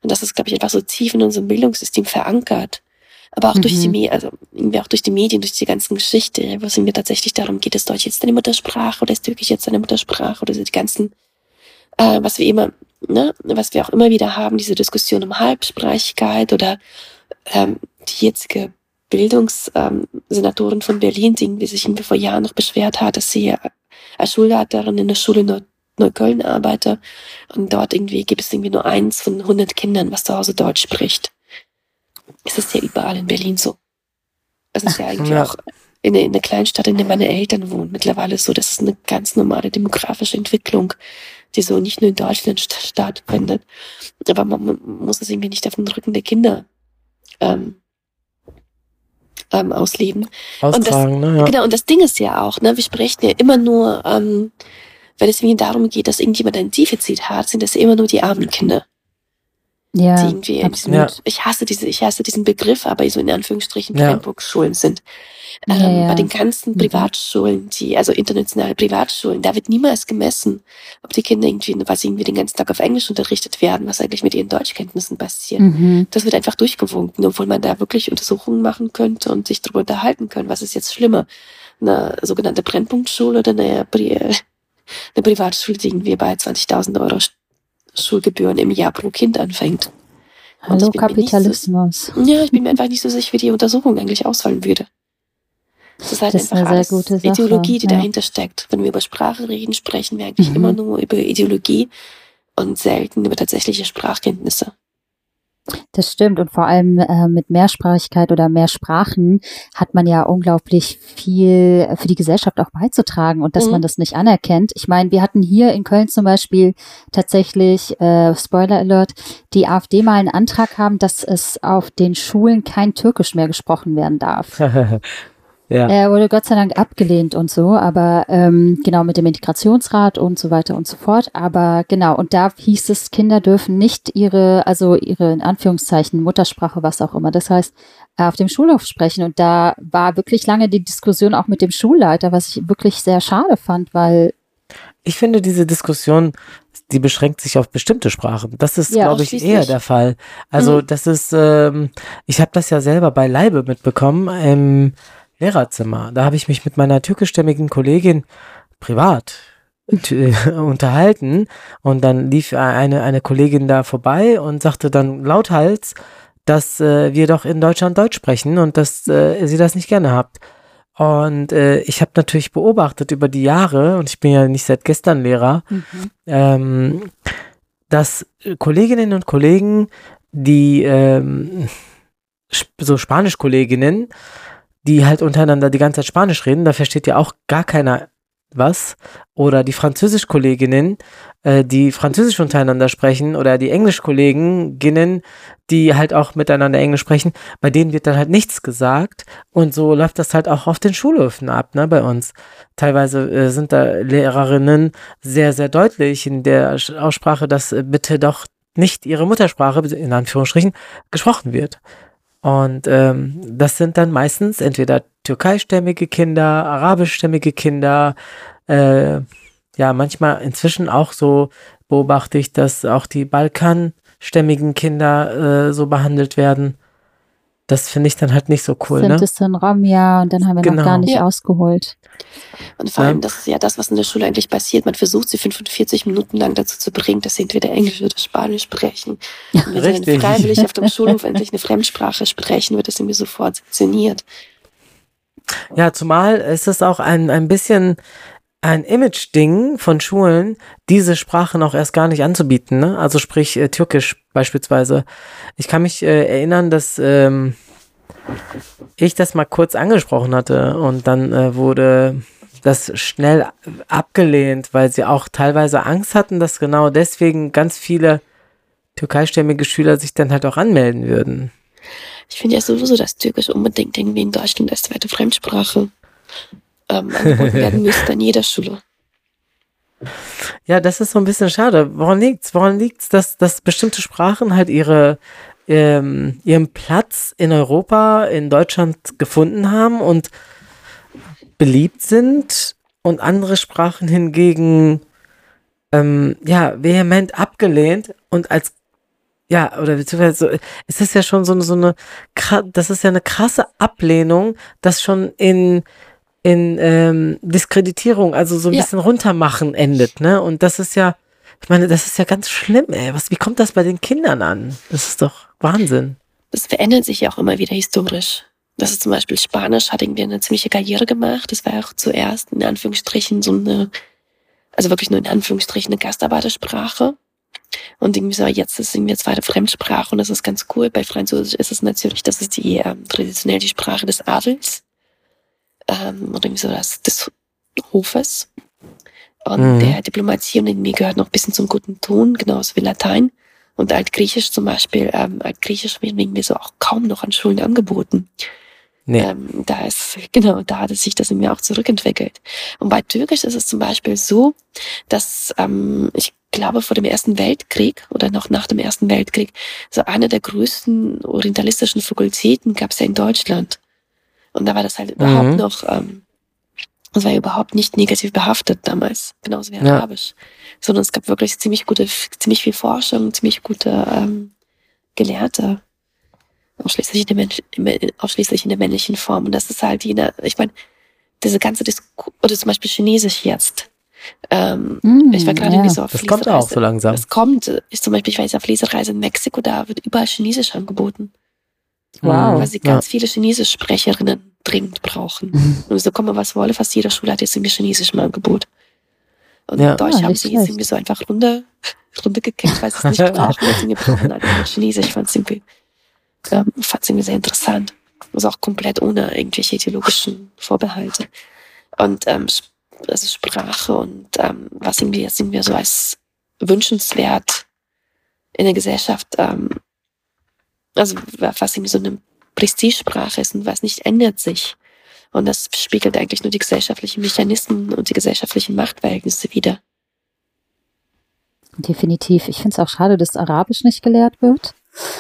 Und das ist, glaube ich, einfach so tief in unserem Bildungssystem verankert. Aber auch mhm. durch die mhm. Medien, also irgendwie auch durch die Medien, durch die ganzen Geschichte, wo es mir tatsächlich darum geht, ist Deutsch jetzt deine Muttersprache oder ist Türkisch jetzt deine Muttersprache oder so die ganzen, äh, was wir immer ne, was wir auch immer wieder haben, diese Diskussion um Halbsprachigkeit oder ähm, die jetzige Bildungssenatorin ähm, von Berlin, die sich vor Jahren noch beschwert hat, dass sie als Schulleiterin in der Schule Neu Neukölln arbeitet und dort irgendwie gibt es irgendwie nur eins von 100 Kindern, was zu Hause Deutsch spricht. Es ist ja überall in Berlin so. Es ist ja eigentlich ja. auch in der, in der Kleinstadt, in der meine Eltern wohnen, mittlerweile so. Das ist eine ganz normale demografische Entwicklung die so nicht nur in Deutschland stattfindet. Aber man, muss es irgendwie nicht auf den Rücken der Kinder ähm, ähm, ausleben. Austragen, und das, ne, ja. Genau, und das Ding ist ja auch, ne, wir sprechen ja immer nur ähm, wenn es irgendwie darum geht, dass irgendjemand ein Defizit hat, sind das immer nur die armen Kinder. Ja, irgendwie absolut. Ja. Ich hasse diese, ich hasse diesen Begriff, aber so in Anführungsstrichen ja. Brennpunktschulen sind. Ähm, ja, ja. Bei den ganzen mhm. Privatschulen, die, also internationale Privatschulen, da wird niemals gemessen, ob die Kinder irgendwie, was irgendwie den ganzen Tag auf Englisch unterrichtet werden, was eigentlich mit ihren Deutschkenntnissen passiert. Mhm. Das wird einfach durchgewunken, obwohl man da wirklich Untersuchungen machen könnte und sich darüber unterhalten können, was ist jetzt schlimmer. Eine sogenannte Brennpunktschule oder eine, eine Privatschule, die irgendwie bei 20.000 Euro Schulgebühren im Jahr pro Kind anfängt. Hallo Kapitalismus. So, ja, ich bin mir einfach nicht so sicher, wie die Untersuchung eigentlich ausfallen würde. Das ist halt das einfach ist eine alles Ideologie, die ja. dahinter steckt. Wenn wir über Sprache reden, sprechen wir eigentlich mhm. immer nur über Ideologie und selten über tatsächliche Sprachkenntnisse. Das stimmt und vor allem äh, mit Mehrsprachigkeit oder mehr Sprachen hat man ja unglaublich viel für die Gesellschaft auch beizutragen und dass mhm. man das nicht anerkennt. Ich meine, wir hatten hier in Köln zum Beispiel tatsächlich, äh, Spoiler Alert, die AfD mal einen Antrag haben, dass es auf den Schulen kein Türkisch mehr gesprochen werden darf. Ja. Er wurde Gott sei Dank abgelehnt und so, aber ähm, genau mit dem Integrationsrat und so weiter und so fort. Aber genau, und da hieß es, Kinder dürfen nicht ihre, also ihre in Anführungszeichen Muttersprache, was auch immer, das heißt, auf dem Schulhof sprechen. Und da war wirklich lange die Diskussion auch mit dem Schulleiter, was ich wirklich sehr schade fand, weil ich finde, diese Diskussion, die beschränkt sich auf bestimmte Sprachen. Das ist, ja, glaube ich, eher der Fall. Also, mhm. das ist, ähm, ich habe das ja selber bei Leibe mitbekommen. Ähm, Lehrerzimmer. Da habe ich mich mit meiner türkischstämmigen Kollegin privat unterhalten und dann lief eine, eine Kollegin da vorbei und sagte dann lauthals, dass äh, wir doch in Deutschland Deutsch sprechen und dass äh, sie das nicht gerne habt. Und äh, ich habe natürlich beobachtet über die Jahre, und ich bin ja nicht seit gestern Lehrer, mhm. ähm, dass Kolleginnen und Kollegen, die ähm, so Spanischkolleginnen, die halt untereinander die ganze Zeit Spanisch reden, da versteht ja auch gar keiner was. Oder die Französisch-Kolleginnen, äh, die Französisch untereinander sprechen, oder die Englisch-Kolleginnen, die halt auch miteinander Englisch sprechen, bei denen wird dann halt nichts gesagt. Und so läuft das halt auch auf den Schulhöfen ab, ne, bei uns. Teilweise äh, sind da Lehrerinnen sehr, sehr deutlich in der Aussprache, dass äh, bitte doch nicht ihre Muttersprache, in Anführungsstrichen, gesprochen wird. Und ähm, das sind dann meistens entweder türkeistämmige Kinder, arabischstämmige Kinder, äh, ja, manchmal inzwischen auch so beobachte ich, dass auch die balkanstämmigen Kinder äh, so behandelt werden. Das finde ich dann halt nicht so cool. Sind ne? es dann Ramja und dann haben wir genau. noch gar nicht ja. ausgeholt. Und vor allem, das ist ja das, was in der Schule eigentlich passiert. Man versucht sie 45 Minuten lang dazu zu bringen, dass sie entweder Englisch oder Spanisch sprechen. Und wenn Richtig. sie dann freiwillig auf dem Schulhof endlich eine Fremdsprache sprechen, wird das irgendwie sofort sanktioniert. Ja, zumal ist es auch ein, ein bisschen ein Image-Ding von Schulen, diese Sprachen auch erst gar nicht anzubieten. Ne? Also sprich äh, Türkisch beispielsweise. Ich kann mich äh, erinnern, dass ähm, ich das mal kurz angesprochen hatte und dann äh, wurde das schnell abgelehnt, weil sie auch teilweise Angst hatten, dass genau deswegen ganz viele türkeistämmige Schüler sich dann halt auch anmelden würden. Ich finde ja sowieso, dass Türkisch unbedingt irgendwie in Deutschland als zweite Fremdsprache ähm, angeboten werden müsste an jeder Schule. Ja, das ist so ein bisschen schade. Woran liegt's? Woran liegt's, dass, dass bestimmte Sprachen halt ihre, ähm, ihren Platz in Europa, in Deutschland gefunden haben und beliebt sind und andere Sprachen hingegen ähm, ja vehement abgelehnt und als ja, oder beziehungsweise es ist ja schon so, so eine, das ist ja eine krasse Ablehnung, das schon in in ähm, Diskreditierung, also so ein ja. bisschen runtermachen endet, ne? Und das ist ja, ich meine, das ist ja ganz schlimm, ey. Was, wie kommt das bei den Kindern an? Das ist doch Wahnsinn. Das verändert sich ja auch immer wieder historisch. Das ist zum Beispiel Spanisch, hat irgendwie eine ziemliche Karriere gemacht. Das war auch zuerst in Anführungsstrichen so eine, also wirklich nur in Anführungsstrichen eine Gastarbeitersprache. Und irgendwie so, jetzt ist irgendwie eine zweite Fremdsprache und das ist ganz cool. Bei Französisch ist es natürlich, das ist die ähm, traditionell die Sprache des Adels ähm, oder irgendwie so das, des Hofes. Und mhm. der Diplomatie und irgendwie gehört noch ein bisschen zum guten Ton, genauso wie Latein. Und Altgriechisch zum Beispiel, ähm, Altgriechisch wird irgendwie so auch kaum noch an Schulen angeboten. Nee. Ähm, da ist, genau, da hat sich das in mir auch zurückentwickelt. Und bei Türkisch ist es zum Beispiel so, dass ähm, ich glaube vor dem Ersten Weltkrieg oder noch nach dem Ersten Weltkrieg so eine der größten orientalistischen Fakultäten gab es ja in Deutschland. Und da war das halt überhaupt mhm. noch, ähm, das war ja überhaupt nicht negativ behaftet damals, genauso wie ja. Arabisch. Sondern es gab wirklich ziemlich gute, ziemlich viel Forschung, ziemlich gute ähm, Gelehrte ausschließlich in, der, ausschließlich in der männlichen Form. Und das ist halt jeder, ich meine, diese ganze Disku oder zum Beispiel Chinesisch jetzt. Ähm, mm, ich war gerade ja. so auf Das kommt auch so langsam. Das kommt. Ich zum Beispiel, ich war jetzt auf Lesereise in Mexiko, da wird überall Chinesisch angeboten. Wow. Weil sie ganz ja. viele Chinesisch-Sprecherinnen dringend brauchen. Mhm. Und so kommen was wolle, fast jede Schule hat jetzt irgendwie Chinesisch im Angebot. Und ja. in Deutsch ah, haben sie jetzt irgendwie so einfach runter, runtergekickt, weil sie es nicht brauchen. Jetzt brauchen halt Chinesisch. Ich fand es irgendwie ähm, fand es irgendwie sehr interessant. Also auch komplett ohne irgendwelche ideologischen Vorbehalte. Und ähm, also Sprache und ähm, was irgendwie jetzt irgendwie so als wünschenswert in der Gesellschaft, ähm, also was irgendwie so eine Prestigesprache ist und was nicht ändert sich. Und das spiegelt eigentlich nur die gesellschaftlichen Mechanismen und die gesellschaftlichen Machtverhältnisse wider. Definitiv. Ich finde es auch schade, dass Arabisch nicht gelehrt wird.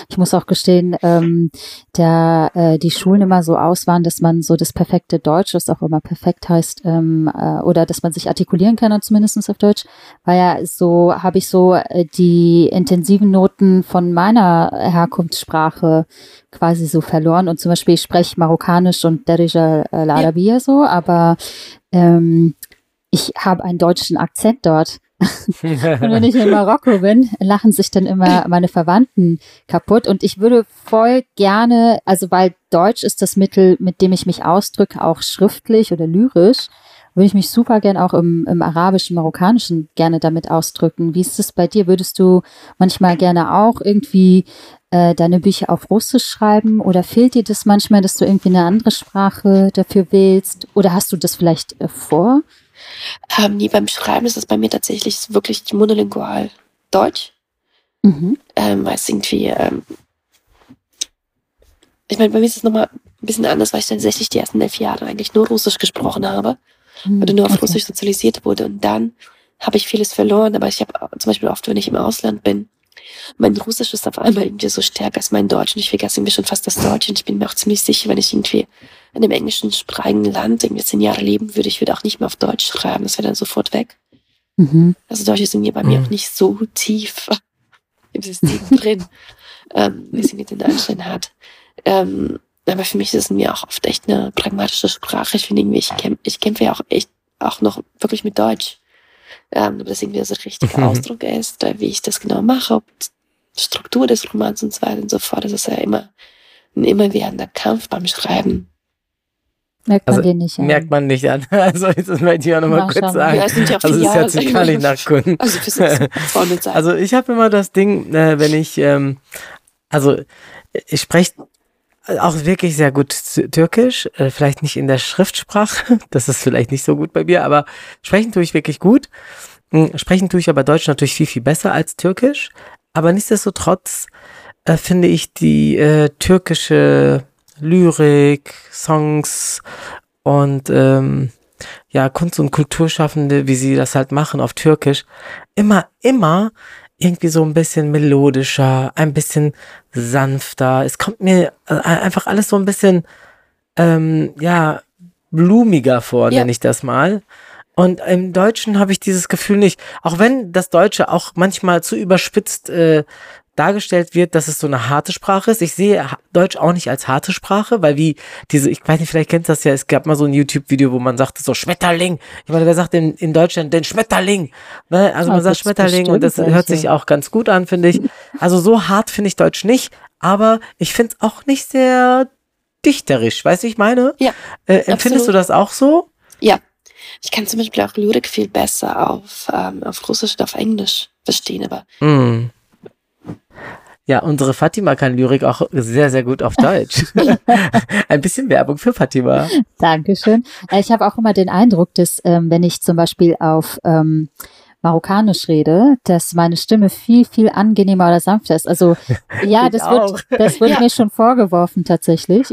Ich muss auch gestehen, ähm, da äh, die Schulen immer so aus waren, dass man so das perfekte Deutsch, das auch immer perfekt heißt, ähm, äh, oder dass man sich artikulieren kann, zumindest auf Deutsch, war ja so, habe ich so äh, die intensiven Noten von meiner Herkunftssprache quasi so verloren. Und zum Beispiel, ich spreche Marokkanisch und Derija äh, Larabia so, aber ähm, ich habe einen deutschen Akzent dort. und wenn ich in Marokko bin, lachen sich dann immer meine Verwandten kaputt. Und ich würde voll gerne, also weil Deutsch ist das Mittel, mit dem ich mich ausdrücke, auch schriftlich oder lyrisch, würde ich mich super gern auch im, im arabischen, marokkanischen gerne damit ausdrücken. Wie ist es bei dir? Würdest du manchmal gerne auch irgendwie äh, deine Bücher auf Russisch schreiben oder fehlt dir das manchmal, dass du irgendwie eine andere Sprache dafür willst? Oder hast du das vielleicht äh, vor? Ähm, nee, beim Schreiben ist es bei mir tatsächlich wirklich monolingual Deutsch. Mhm. Ähm, weil es irgendwie, ähm, ich meine, bei mir ist es nochmal ein bisschen anders, weil ich tatsächlich die ersten elf Jahre eigentlich nur Russisch gesprochen habe. Mhm. Oder nur auf okay. Russisch sozialisiert wurde. Und dann habe ich vieles verloren. Aber ich habe zum Beispiel oft, wenn ich im Ausland bin, mein Russisch ist auf einmal irgendwie so stärker als mein Deutsch und ich vergesse irgendwie schon fast das Deutsch und ich bin mir auch ziemlich sicher, wenn ich irgendwie in einem englischen sprachigen Land irgendwie zehn Jahre leben würde, ich würde auch nicht mehr auf Deutsch schreiben, das wäre dann sofort weg. Mhm. Also Deutsch ist bei mir mhm. auch nicht so tief im System drin, ähm, wie es irgendwie den Anschein hat. Ähm, aber für mich ist es mir auch oft echt eine pragmatische Sprache. Ich finde irgendwie, ich, kämpfe, ich kämpfe ja auch echt auch noch wirklich mit Deutsch ähm, ob das irgendwie so der richtige Ausdruck ist, oder wie ich das genau mache, ob die Struktur des Romans und so weiter und so fort. Das ist ja immer ein immerwährender Kampf beim Schreiben. Merkt man also, den nicht an. Merkt man nicht an. Also das möchte ich auch nochmal kurz sagen. Ja, es sind ja also es hört sich gar nicht nach Kunden. Also, also ich habe immer das Ding, äh, wenn ich, ähm, also ich spreche auch wirklich sehr gut Türkisch, äh, vielleicht nicht in der Schriftsprache, das ist vielleicht nicht so gut bei mir, aber sprechen tue ich wirklich gut. Hm, sprechen tue ich aber Deutsch natürlich viel, viel besser als Türkisch. Aber nichtsdestotrotz äh, finde ich die äh, türkische Lyrik, Songs und ähm, ja, Kunst- und Kulturschaffende, wie sie das halt machen auf Türkisch, immer, immer irgendwie so ein bisschen melodischer, ein bisschen sanfter. Es kommt mir äh, einfach alles so ein bisschen, ähm, ja, blumiger vor, ja. nenne ich das mal. Und im Deutschen habe ich dieses Gefühl nicht, auch wenn das Deutsche auch manchmal zu überspitzt äh, dargestellt wird, dass es so eine harte Sprache ist. Ich sehe Deutsch auch nicht als harte Sprache, weil wie diese, ich weiß nicht, vielleicht kennt das ja, es gab mal so ein YouTube-Video, wo man sagte so Schmetterling. Ich meine, wer sagt in, in Deutschland den Schmetterling? Ne? Also man ah, sagt Schmetterling und das hört sich auch ganz gut an, finde ich. Also so hart finde ich Deutsch nicht, aber ich finde es auch nicht sehr dichterisch, weißt du, ich meine? Ja. Äh, empfindest du das auch so? Ja. Ich kann zum Beispiel auch Lyrik viel besser auf, ähm, auf Russisch und auf Englisch verstehen, aber mm. Ja, unsere Fatima kann Lyrik auch sehr, sehr gut auf Deutsch. Ein bisschen Werbung für Fatima. Dankeschön. Äh, ich habe auch immer den Eindruck, dass ähm, wenn ich zum Beispiel auf ähm, Marokkanisch rede, dass meine Stimme viel, viel angenehmer oder sanfter ist. Also ja, das wird, das wird ja. mir schon vorgeworfen tatsächlich.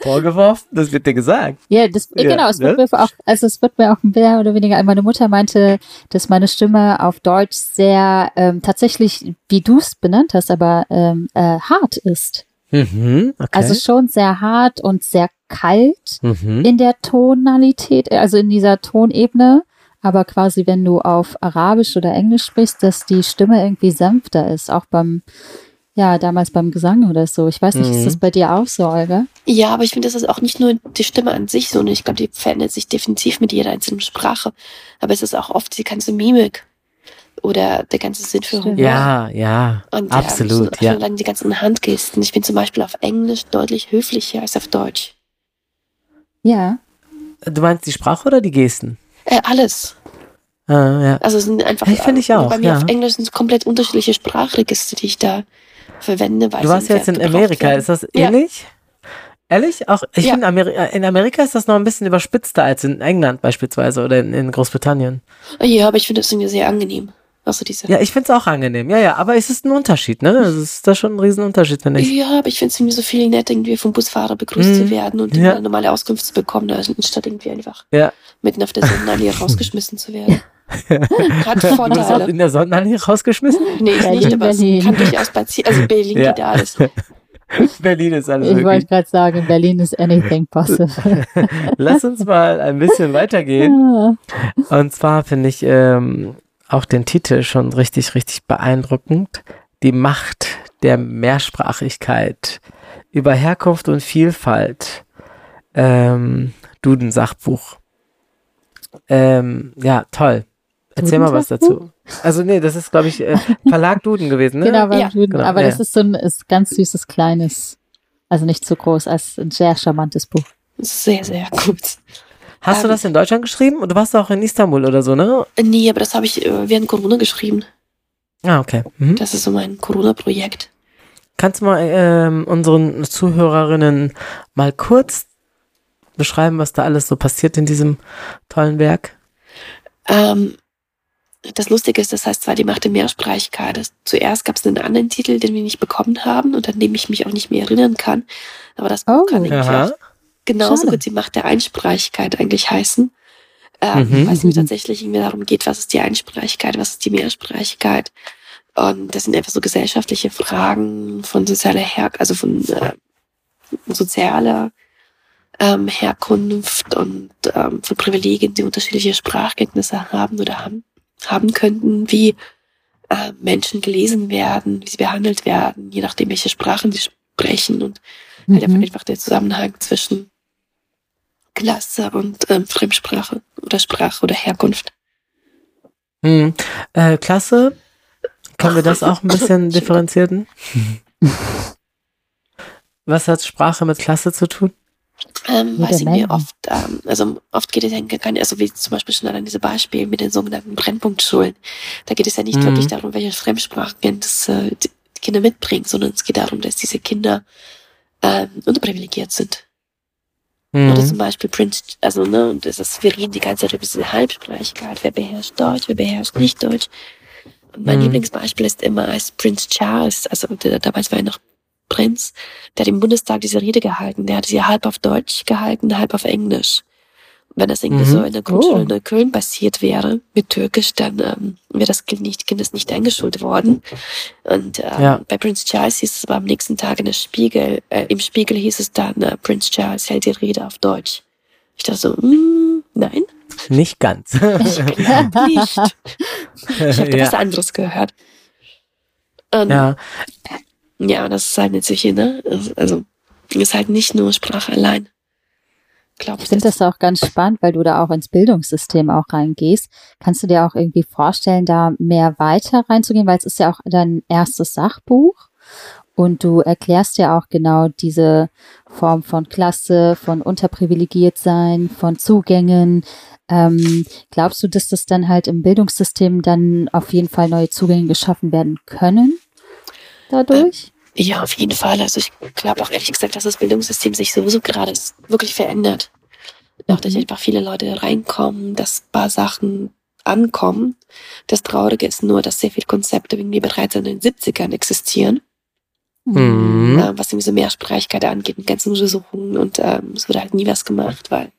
Vorgeworfen? Das wird dir gesagt. Ja, das, ja, genau, es wird ne? mir auch, also es wird mir auch mehr oder weniger, meine Mutter meinte, dass meine Stimme auf Deutsch sehr ähm, tatsächlich, wie du es benannt hast, aber ähm, äh, hart ist. Mhm, okay. Also schon sehr hart und sehr kalt mhm. in der Tonalität, also in dieser Tonebene. Aber quasi, wenn du auf Arabisch oder Englisch sprichst, dass die Stimme irgendwie sanfter ist, auch beim, ja, damals beim Gesang oder so. Ich weiß nicht, mhm. ist das mhm. bei dir auch so, Olga? Ja, aber ich finde, das ist auch nicht nur die Stimme an sich so. Und ich glaube, die verändert sich definitiv mit jeder einzelnen Sprache. Aber es ist auch oft die ganze Mimik oder der ganze Sinn für Humor. Ja, ja, und, absolut, ähm, ja. Dann die ganzen Handgesten. Ich bin zum Beispiel auf Englisch deutlich höflicher als auf Deutsch. Ja. Du meinst die Sprache oder die Gesten? Äh, alles. Ah, ja. Also es sind einfach. Ich finde ich auch. Bei mir ja. auf Englisch sind es komplett unterschiedliche Sprachregister, die ich da verwende. Weil du warst ja jetzt in Amerika, werden. ist das ähnlich? Ja. Ehrlich? Auch ich ja. finde Ameri in Amerika ist das noch ein bisschen überspitzter als in England beispielsweise oder in, in Großbritannien. Ja, aber ich finde das irgendwie sehr angenehm. Also diese ja, ich finde es auch angenehm. Ja, ja, aber es ist ein Unterschied, ne? Es ist da schon ein Riesenunterschied, finde ich. Ja, aber ich finde es irgendwie so viel nett, irgendwie vom Busfahrer begrüßt mm, zu werden und ja. eine normale Auskunft zu bekommen, anstatt irgendwie einfach ja. mitten auf der Sonnenallee rausgeschmissen zu werden. Hat Vorteile. in der Sonnenallee rausgeschmissen? Nee, ich nicht, aber Berlin. es kann durchaus Ziel, also Berlin ja. geht alles. Berlin ist alles Ich möglich. wollte gerade sagen, in Berlin ist anything possible. Lass uns mal ein bisschen weitergehen. Und zwar finde ich ähm, auch den Titel schon richtig, richtig beeindruckend. Die Macht der Mehrsprachigkeit über Herkunft und Vielfalt. Ähm, Duden-Sachbuch. Ähm, ja, toll. Erzähl mal was dazu. Also nee, das ist, glaube ich, äh, Verlag Duden gewesen, ne? Genau, ja. Duden. Genau, aber ja. das ist so ein ist ganz süßes, kleines, also nicht zu groß, als ein sehr charmantes Buch. Sehr, sehr gut. Hast ähm, du das in Deutschland geschrieben? Und du warst auch in Istanbul oder so, ne? Nee, aber das habe ich äh, während Corona geschrieben. Ah, okay. Mhm. Das ist so mein Corona-Projekt. Kannst du mal ähm, unseren Zuhörerinnen mal kurz beschreiben, was da alles so passiert in diesem tollen Werk? Ähm, das Lustige ist, das heißt zwar die Macht der Mehrsprachigkeit. Zuerst gab es einen anderen Titel, den wir nicht bekommen haben und an dem ich mich auch nicht mehr erinnern kann. Aber das oh, kann irgendwie auch genauso Schade. gut die Macht der Einsprachigkeit eigentlich heißen. Ähm, mhm. Weil es mir tatsächlich irgendwie darum geht, was ist die Einsprachigkeit, was ist die Mehrsprachigkeit. Und das sind einfach so gesellschaftliche Fragen von sozialer Her also von äh, sozialer ähm, Herkunft und ähm, von Privilegien, die unterschiedliche Sprachkenntnisse haben oder haben haben könnten, wie äh, Menschen gelesen werden, wie sie behandelt werden, je nachdem, welche Sprachen sie sprechen und mhm. halt einfach der Zusammenhang zwischen Klasse und ähm, Fremdsprache oder Sprache oder Herkunft. Hm. Äh, Klasse, können wir das auch ein bisschen differenzieren? Was hat Sprache mit Klasse zu tun? Ähm, weiß ich mir oft, ähm, also oft geht es ja gar nicht, also wie zum Beispiel schon an diese Beispiel mit den sogenannten Brennpunktschulen. Da geht es ja nicht mhm. wirklich darum, welche Fremdsprachenkenntnisse die Kinder mitbringen, sondern es geht darum, dass diese Kinder ähm, unterprivilegiert sind. Mhm. Oder zum Beispiel Prince, also ne, das ist, wir reden die ganze Zeit über diese Halbsprachigkeit, wer beherrscht Deutsch, wer beherrscht nicht Deutsch. Und mein mhm. Lieblingsbeispiel ist immer als Prince Charles, also der, damals war er noch Prinz, der hat im Bundestag diese Rede gehalten. Der hat sie halb auf Deutsch gehalten, halb auf Englisch. Wenn das irgendwie mhm. so in der Grundschule oh. in Neukölln passiert wäre, mit Türkisch, dann ähm, wäre das Kind nicht, Kind ist nicht eingeschult worden. Und ähm, ja. bei Prince Charles hieß es aber am nächsten Tag in der Spiegel, äh, im Spiegel hieß es dann, äh, Prince Charles hält die Rede auf Deutsch. Ich dachte so, mm, nein. Nicht ganz. ich glaube nicht. Ich habe ja. was anderes gehört. Und, ja. Ja, das ist halt eine Psyche, ne? Also, ist halt nicht nur Sprache allein. Glaub ich finde das auch ganz spannend, weil du da auch ins Bildungssystem auch reingehst. Kannst du dir auch irgendwie vorstellen, da mehr weiter reinzugehen, weil es ist ja auch dein erstes Sachbuch und du erklärst ja auch genau diese Form von Klasse, von unterprivilegiert sein, von Zugängen. Ähm, glaubst du, dass das dann halt im Bildungssystem dann auf jeden Fall neue Zugänge geschaffen werden können? dadurch? Ja, auf jeden Fall. Also ich glaube auch ehrlich gesagt, dass das Bildungssystem sich sowieso gerade wirklich verändert. Auch, dass einfach viele Leute reinkommen, dass ein paar Sachen ankommen. Das Traurige ist nur, dass sehr viele Konzepte irgendwie bereits in den 70ern existieren. Mhm. Äh, was irgendwie so Mehrsprachigkeit angeht, mit ganzen Untersuchungen und ähm, es wurde halt nie was gemacht, weil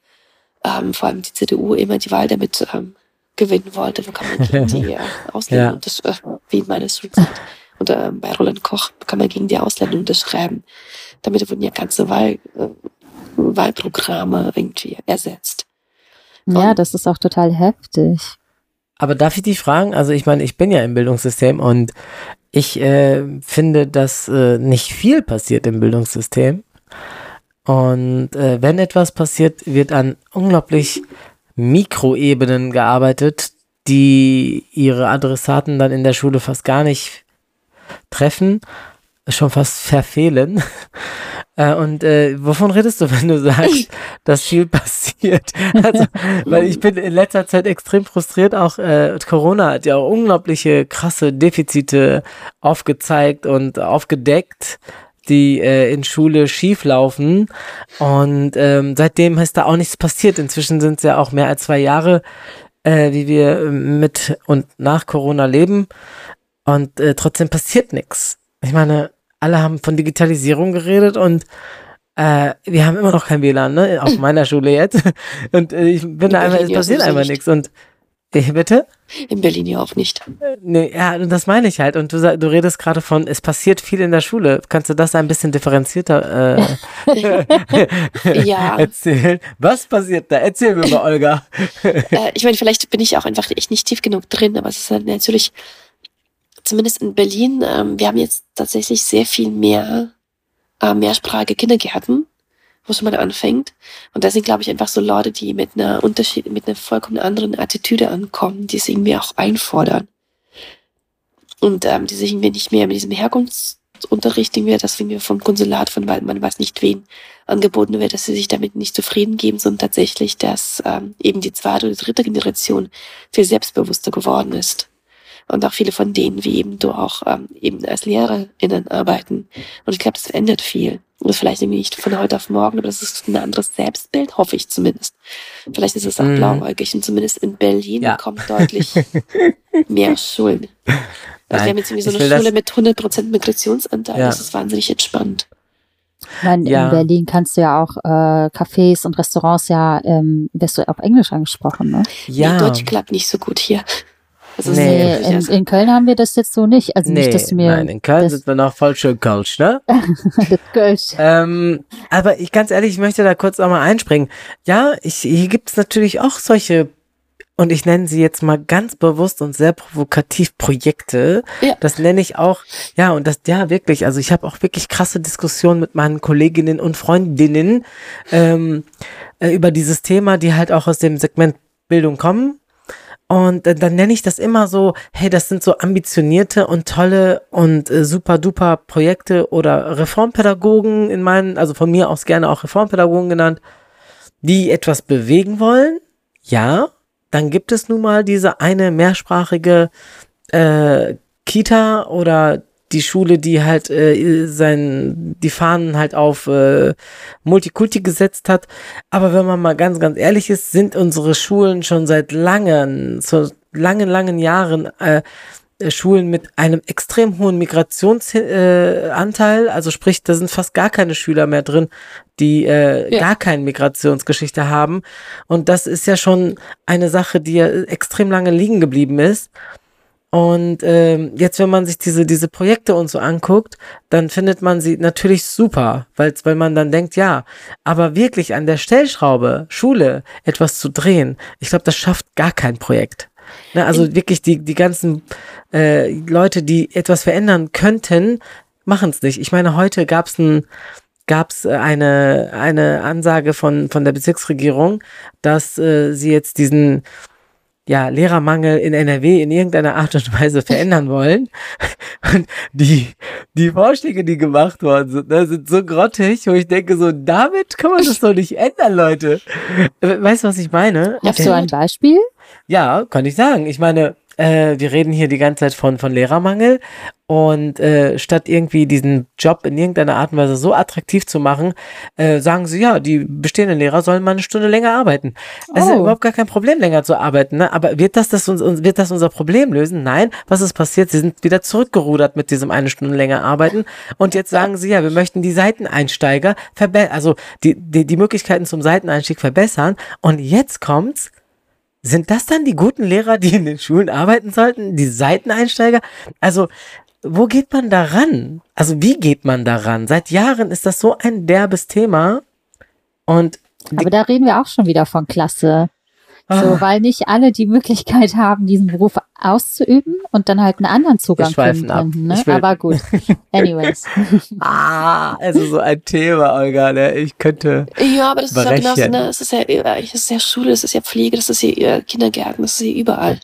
ähm, vor allem die CDU immer die Wahl damit ähm, gewinnen wollte, wo kann man gegen die äh, Ausländer ja. das, äh, wie in meiner Schulzeit. Und äh, bei Roland Koch kann man gegen die Ausländer unterschreiben. Damit wurden ja ganze Wahl, äh, Wahlprogramme irgendwie ersetzt. Ja, und, das ist auch total heftig. Aber darf ich dich fragen? Also ich meine, ich bin ja im Bildungssystem und ich äh, finde, dass äh, nicht viel passiert im Bildungssystem. Und äh, wenn etwas passiert, wird an unglaublich Mikroebenen gearbeitet, die ihre Adressaten dann in der Schule fast gar nicht treffen, schon fast verfehlen. Äh, und äh, wovon redest du, wenn du sagst, dass viel passiert? Also, weil ich bin in letzter Zeit extrem frustriert. Auch äh, Corona hat ja auch unglaubliche krasse Defizite aufgezeigt und aufgedeckt die äh, in Schule schief laufen. Und ähm, seitdem ist da auch nichts passiert. Inzwischen sind es ja auch mehr als zwei Jahre, äh, wie wir mit und nach Corona leben. Und äh, trotzdem passiert nichts. Ich meine, alle haben von Digitalisierung geredet und äh, wir haben immer noch kein WLAN, ne? Auf meiner Schule jetzt. Und äh, ich bin da einfach, es passiert einfach nichts. Und Bitte? In Berlin ja auch nicht. Nee, ja, das meine ich halt. Und du, du redest gerade von, es passiert viel in der Schule. Kannst du das ein bisschen differenzierter äh, ja. erzählen? Was passiert da? Erzähl mir mal, Olga. äh, ich meine, vielleicht bin ich auch einfach echt nicht tief genug drin, aber es ist halt natürlich, zumindest in Berlin, ähm, wir haben jetzt tatsächlich sehr viel mehr äh, mehrsprachige Kindergärten wo schon mal anfängt. Und da sind, glaube ich, einfach so Leute, die mit einer Unterschied, mit einer vollkommen anderen Attitüde ankommen, die es irgendwie auch einfordern. Und ähm, die sich irgendwie nicht mehr mit diesem Herkunftsunterricht, irgendwie, das irgendwie vom Konsulat, von weil man weiß nicht wen, angeboten wird, dass sie sich damit nicht zufrieden geben, sondern tatsächlich, dass ähm, eben die zweite oder dritte Generation viel selbstbewusster geworden ist und auch viele von denen, wie eben du auch ähm, eben als LehrerInnen arbeiten. Und ich glaube, das verändert viel. Und vielleicht irgendwie nicht von heute auf morgen, aber das ist ein anderes Selbstbild, hoffe ich zumindest. Vielleicht ist es auch mhm. blauäugig und zumindest in Berlin ja. kommt deutlich mehr Schulen. Also wir haben jetzt irgendwie so eine Schule mit 100% Migrationsanteil, ja. das ist wahnsinnig entspannt. Ich meine, ja. in Berlin kannst du ja auch äh, Cafés und Restaurants ja, ähm, wirst du auf Englisch angesprochen, ne? Ja. Nee, Deutsch klappt nicht so gut hier. Also nee, in, in, Köln haben wir das jetzt so nicht. Also nee, nicht, dass mir. Nein, in Köln sind wir noch voll schön Kölsch, ne? das Kölsch. Ähm, aber ich ganz ehrlich, ich möchte da kurz nochmal einspringen. Ja, ich, hier gibt es natürlich auch solche und ich nenne sie jetzt mal ganz bewusst und sehr provokativ Projekte. Ja. Das nenne ich auch, ja, und das, ja, wirklich, also ich habe auch wirklich krasse Diskussionen mit meinen Kolleginnen und Freundinnen ähm, äh, über dieses Thema, die halt auch aus dem Segment Bildung kommen. Und äh, dann nenne ich das immer so, hey, das sind so ambitionierte und tolle und äh, super duper Projekte oder Reformpädagogen in meinen, also von mir aus gerne auch Reformpädagogen genannt, die etwas bewegen wollen. Ja, dann gibt es nun mal diese eine mehrsprachige äh, Kita oder die Schule, die halt äh, sein, die Fahnen halt auf äh, Multikulti gesetzt hat. Aber wenn man mal ganz, ganz ehrlich ist, sind unsere Schulen schon seit langen, so langen, langen Jahren äh, Schulen mit einem extrem hohen Migrationsanteil, äh, also sprich, da sind fast gar keine Schüler mehr drin, die äh, ja. gar keine Migrationsgeschichte haben. Und das ist ja schon eine Sache, die ja extrem lange liegen geblieben ist. Und ähm, jetzt, wenn man sich diese, diese Projekte und so anguckt, dann findet man sie natürlich super, weil, weil man dann denkt, ja, aber wirklich an der Stellschraube, Schule, etwas zu drehen, ich glaube, das schafft gar kein Projekt. Ne, also wirklich die, die ganzen äh, Leute, die etwas verändern könnten, machen es nicht. Ich meine, heute gab es ein gab es eine, eine Ansage von, von der Bezirksregierung, dass äh, sie jetzt diesen ja, Lehrermangel in NRW in irgendeiner Art und Weise verändern wollen. Und die, die Vorschläge, die gemacht worden sind, ne, sind so grottig, wo ich denke, so, damit kann man das doch nicht ändern, Leute. Weißt du, was ich meine? Hast du ein Beispiel? Ja, kann ich sagen. Ich meine, äh, wir reden hier die ganze Zeit von, von Lehrermangel und äh, statt irgendwie diesen Job in irgendeiner Art und Weise so attraktiv zu machen, äh, sagen sie, ja, die bestehenden Lehrer sollen mal eine Stunde länger arbeiten. Es oh. ist überhaupt gar kein Problem, länger zu arbeiten. Ne? Aber wird das, das uns, wird das unser Problem lösen? Nein. Was ist passiert? Sie sind wieder zurückgerudert mit diesem eine Stunde länger arbeiten. Und jetzt sagen sie, ja, wir möchten die Seiteneinsteiger verbessern, also die, die, die Möglichkeiten zum Seiteneinstieg verbessern. Und jetzt kommt's, sind das dann die guten Lehrer, die in den Schulen arbeiten sollten? Die Seiteneinsteiger? Also, wo geht man daran? Also, wie geht man daran? Seit Jahren ist das so ein derbes Thema. Und aber da reden wir auch schon wieder von Klasse. So, ah. weil nicht alle die Möglichkeit haben, diesen Beruf auszuüben und dann halt einen anderen Zugang finden könnten. Ne? Aber gut. Anyways. ah, also so ein Thema, Olga, ne? Ich könnte. Ja, aber das ist ja genauso, ne? Es ist ja, es ist ja Schule, es ist ja Pflege, das ist ja Kindergärten, das ist ja überall.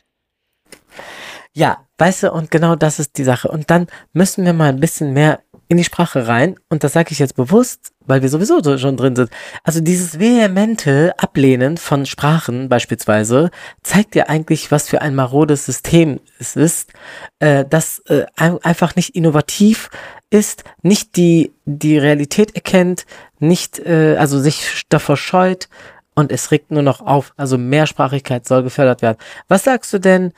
Ja, weißt du, und genau das ist die Sache. Und dann müssen wir mal ein bisschen mehr in die Sprache rein. Und das sage ich jetzt bewusst, weil wir sowieso schon drin sind. Also dieses vehemente Ablehnen von Sprachen beispielsweise zeigt ja eigentlich, was für ein marodes System es ist, äh, das äh, einfach nicht innovativ ist, nicht die, die Realität erkennt, nicht, äh, also sich davor scheut und es regt nur noch auf. Also Mehrsprachigkeit soll gefördert werden. Was sagst du denn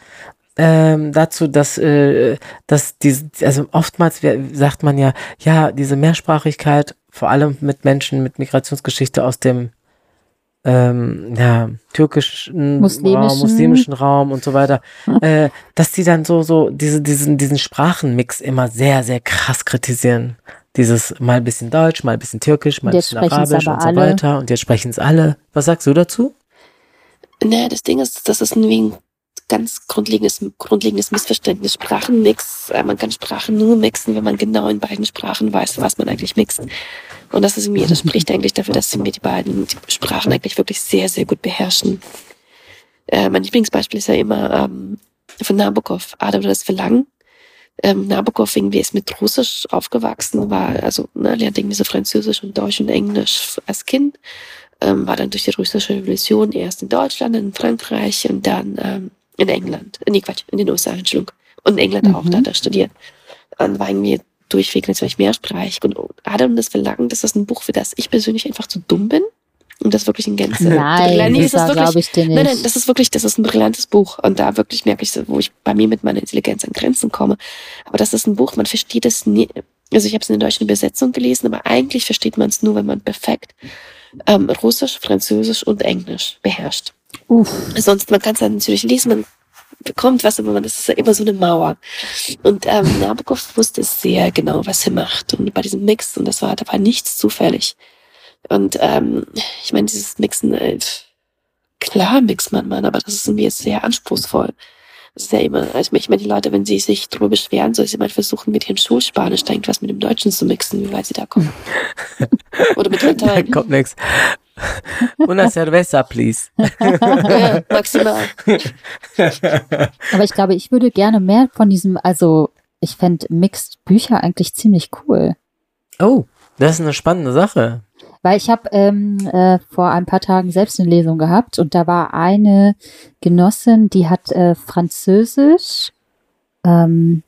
ähm, dazu, dass, äh, dass diese, also oftmals sagt man ja, ja, diese Mehrsprachigkeit, vor allem mit Menschen mit Migrationsgeschichte aus dem ähm, ja, türkischen muslimischen. Raum, muslimischen Raum und so weiter, äh, dass die dann so, so diese, diesen, diesen Sprachenmix immer sehr, sehr krass kritisieren. Dieses mal ein bisschen Deutsch, mal ein bisschen Türkisch, mal ein bisschen Arabisch und so alle. weiter. Und jetzt sprechen es alle. Was sagst du dazu? Naja, das Ding ist, das ist ein ganz grundlegendes, grundlegendes Missverständnis. Sprachenmix, äh, man kann Sprachen nur mixen, wenn man genau in beiden Sprachen weiß, was man eigentlich mixt. Und das ist mir, das spricht eigentlich dafür, dass wir die beiden Sprachen eigentlich wirklich sehr, sehr gut beherrschen. Äh, mein Lieblingsbeispiel ist ja immer ähm, von Nabokov, Adam das Verlangen. Ähm, Nabokov irgendwie ist mit Russisch aufgewachsen, war, also ne, lernt irgendwie so Französisch und Deutsch und Englisch als Kind, ähm, war dann durch die russische Revolution erst in Deutschland, in Frankreich und dann ähm, in England. Nee, Quatsch, in den USA, Entschuldigung. Und in England mhm. auch, da hat er studiert. Und war irgendwie durchweg natürlich mehrsprachig. Und Adam das Verlangen, das ist ein Buch, für das ich persönlich einfach zu dumm bin. Und das wirklich in Gänze. Nein, nee, das ist wirklich, ich dir nicht. Nein, nein, das ist wirklich, das ist ein brillantes Buch. Und da wirklich merke ich so, wo ich bei mir mit meiner Intelligenz an Grenzen komme. Aber das ist ein Buch, man versteht es nie. Also ich habe es in der deutschen Übersetzung gelesen, aber eigentlich versteht man es nur, wenn man perfekt ähm, Russisch, Französisch und Englisch beherrscht. Uff. Sonst, man kann es dann natürlich lesen, man bekommt was, aber man, das ist ja immer so eine Mauer. Und ähm, Nabokov wusste sehr genau, was er macht. Und bei diesem Mix, und das war, da war nichts zufällig. Und ähm, ich meine, dieses Mixen, äh, klar mixt man man, aber das ist irgendwie sehr anspruchsvoll. Das ist ja immer, also ich meine, die Leute, wenn sie sich darüber beschweren, soll sie mal versuchen, mit ihrem Schulspanisch irgendwas mit dem Deutschen zu mixen, wie weit sie da kommen. Oder mit Latein. Da kommt nichts. Una cerveza, please. ja, maximal. Aber ich glaube, ich würde gerne mehr von diesem, also ich fände Mixed Bücher eigentlich ziemlich cool. Oh, das ist eine spannende Sache. Weil ich habe ähm, äh, vor ein paar Tagen selbst eine Lesung gehabt und da war eine Genossin, die hat äh, Französisch, ähm,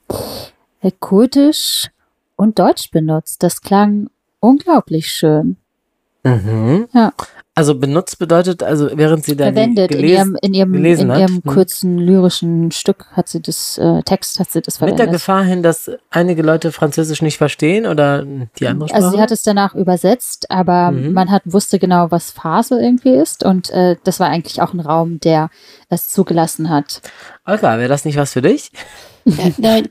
äh, Kurdisch und Deutsch benutzt. Das klang unglaublich schön. Mhm. Ja. Also benutzt bedeutet, also während sie da verwendet in ihrem in ihrem in ihrem hm. kurzen lyrischen Stück hat sie das äh, Text hat sie das verwendet. Mit der Gefahr hin, dass einige Leute Französisch nicht verstehen oder die andere Sprache. Also sie hat es danach übersetzt, aber mhm. man hat wusste genau, was Phase irgendwie ist und äh, das war eigentlich auch ein Raum, der es zugelassen hat. Olga, wäre das nicht was für dich? Ja, nein.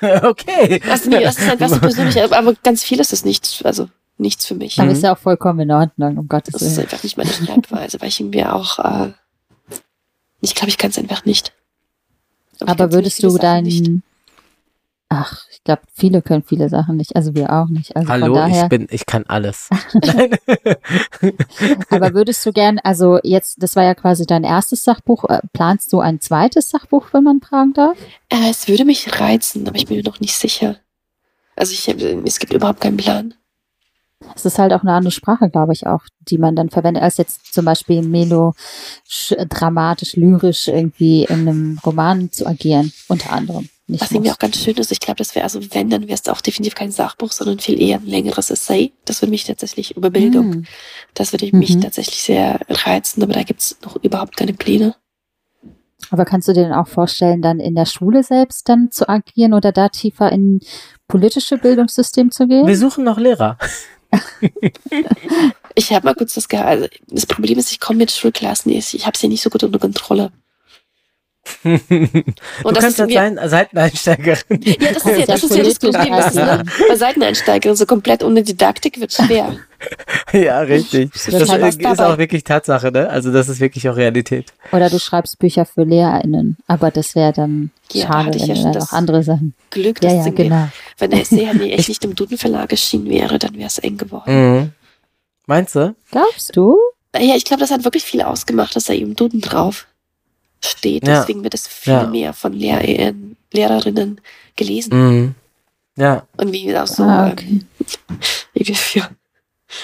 okay. Das, nee, das ist halt was persönlich, aber ganz viel ist es nicht. Also nichts für mich. Aber mhm. ist ja auch vollkommen in Ordnung, um Gottes Willen. Das ist einfach nicht meine Schreibweise, weil ich irgendwie auch, äh, ich glaube, ich kann es einfach nicht. Aber, Aber würdest du deinen, ach, ich glaube, viele können viele Sachen nicht, also wir auch nicht. Also Hallo, daher, ich bin, ich kann alles. Aber würdest du gern, also jetzt, das war ja quasi dein erstes Sachbuch, äh, planst du ein zweites Sachbuch, wenn man fragen darf? Äh, es würde mich reizen, aber ich bin mir noch nicht sicher. Also ich, es gibt überhaupt keinen Plan. Es ist halt auch eine andere Sprache, glaube ich, auch, die man dann verwendet, als jetzt zum Beispiel melo, dramatisch, lyrisch irgendwie in einem Roman zu agieren, unter anderem. Nicht Was irgendwie auch ganz schön ist, ich glaube, das wäre, also wenn, dann wäre es auch definitiv kein Sachbuch, sondern viel eher ein längeres Essay. Das würde mich tatsächlich über Bildung, mm. das würde mich mhm. tatsächlich sehr reizen, aber da gibt es noch überhaupt keine Pläne. Aber kannst du dir denn auch vorstellen, dann in der Schule selbst dann zu agieren oder da tiefer in politische Bildungssystem zu gehen? Wir suchen noch Lehrer. Ich habe mal kurz das. Also das Problem ist, ich komme mit Schulklassen, ich habe sie nicht so gut unter Kontrolle. Und du kannst dann sein Seiteneinsteigerin. Ja, das ist ja das, ist ja das Problem. Das ist, ne? Bei Seiteneinsteigerin so komplett ohne Didaktik wird schwer. ja, richtig. Das, das ist, ist auch wirklich Tatsache, ne? Also das ist wirklich auch Realität. Oder du schreibst Bücher für LehrerInnen, aber das wäre dann ja, schade, wenn ja da noch andere Sachen. Glück, dass ja, ja, genau. wenn der Essay halt echt nicht im Duden-Verlag erschienen wäre, dann wäre es eng geworden. Mhm. Meinst du? Glaubst du? Ja, ich glaube, das hat wirklich viel ausgemacht, dass da eben Duden drauf steht. Ja. Deswegen wird es viel ja. mehr von Lehr äh, Lehrerinnen gelesen. Mhm. Ja. Und wie auch so ah, okay. ähm, für,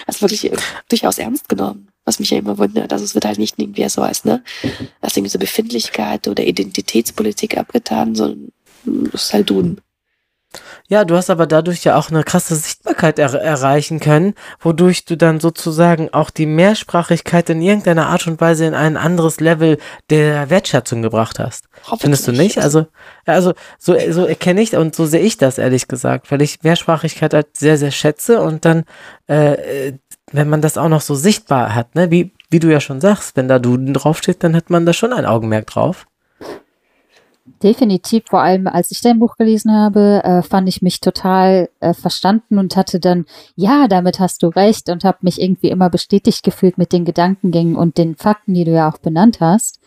also wirklich äh, durchaus ernst genommen. Was mich ja immer wundert. Also es wird halt nicht irgendwie so als, ne, als irgendwie so Befindlichkeit oder Identitätspolitik abgetan, sondern es ist halt Duden. Ja, du hast aber dadurch ja auch eine krasse Sichtbarkeit er erreichen können, wodurch du dann sozusagen auch die Mehrsprachigkeit in irgendeiner Art und Weise in ein anderes Level der Wertschätzung gebracht hast. Findest du nicht? Also, also so, so erkenne ich und so sehe ich das ehrlich gesagt, weil ich Mehrsprachigkeit halt sehr, sehr schätze und dann, äh, wenn man das auch noch so sichtbar hat, ne, wie, wie du ja schon sagst, wenn da Duden draufsteht, dann hat man da schon ein Augenmerk drauf. Definitiv, vor allem als ich dein Buch gelesen habe, äh, fand ich mich total äh, verstanden und hatte dann, ja, damit hast du recht und habe mich irgendwie immer bestätigt gefühlt mit den Gedankengängen und den Fakten, die du ja auch benannt hast.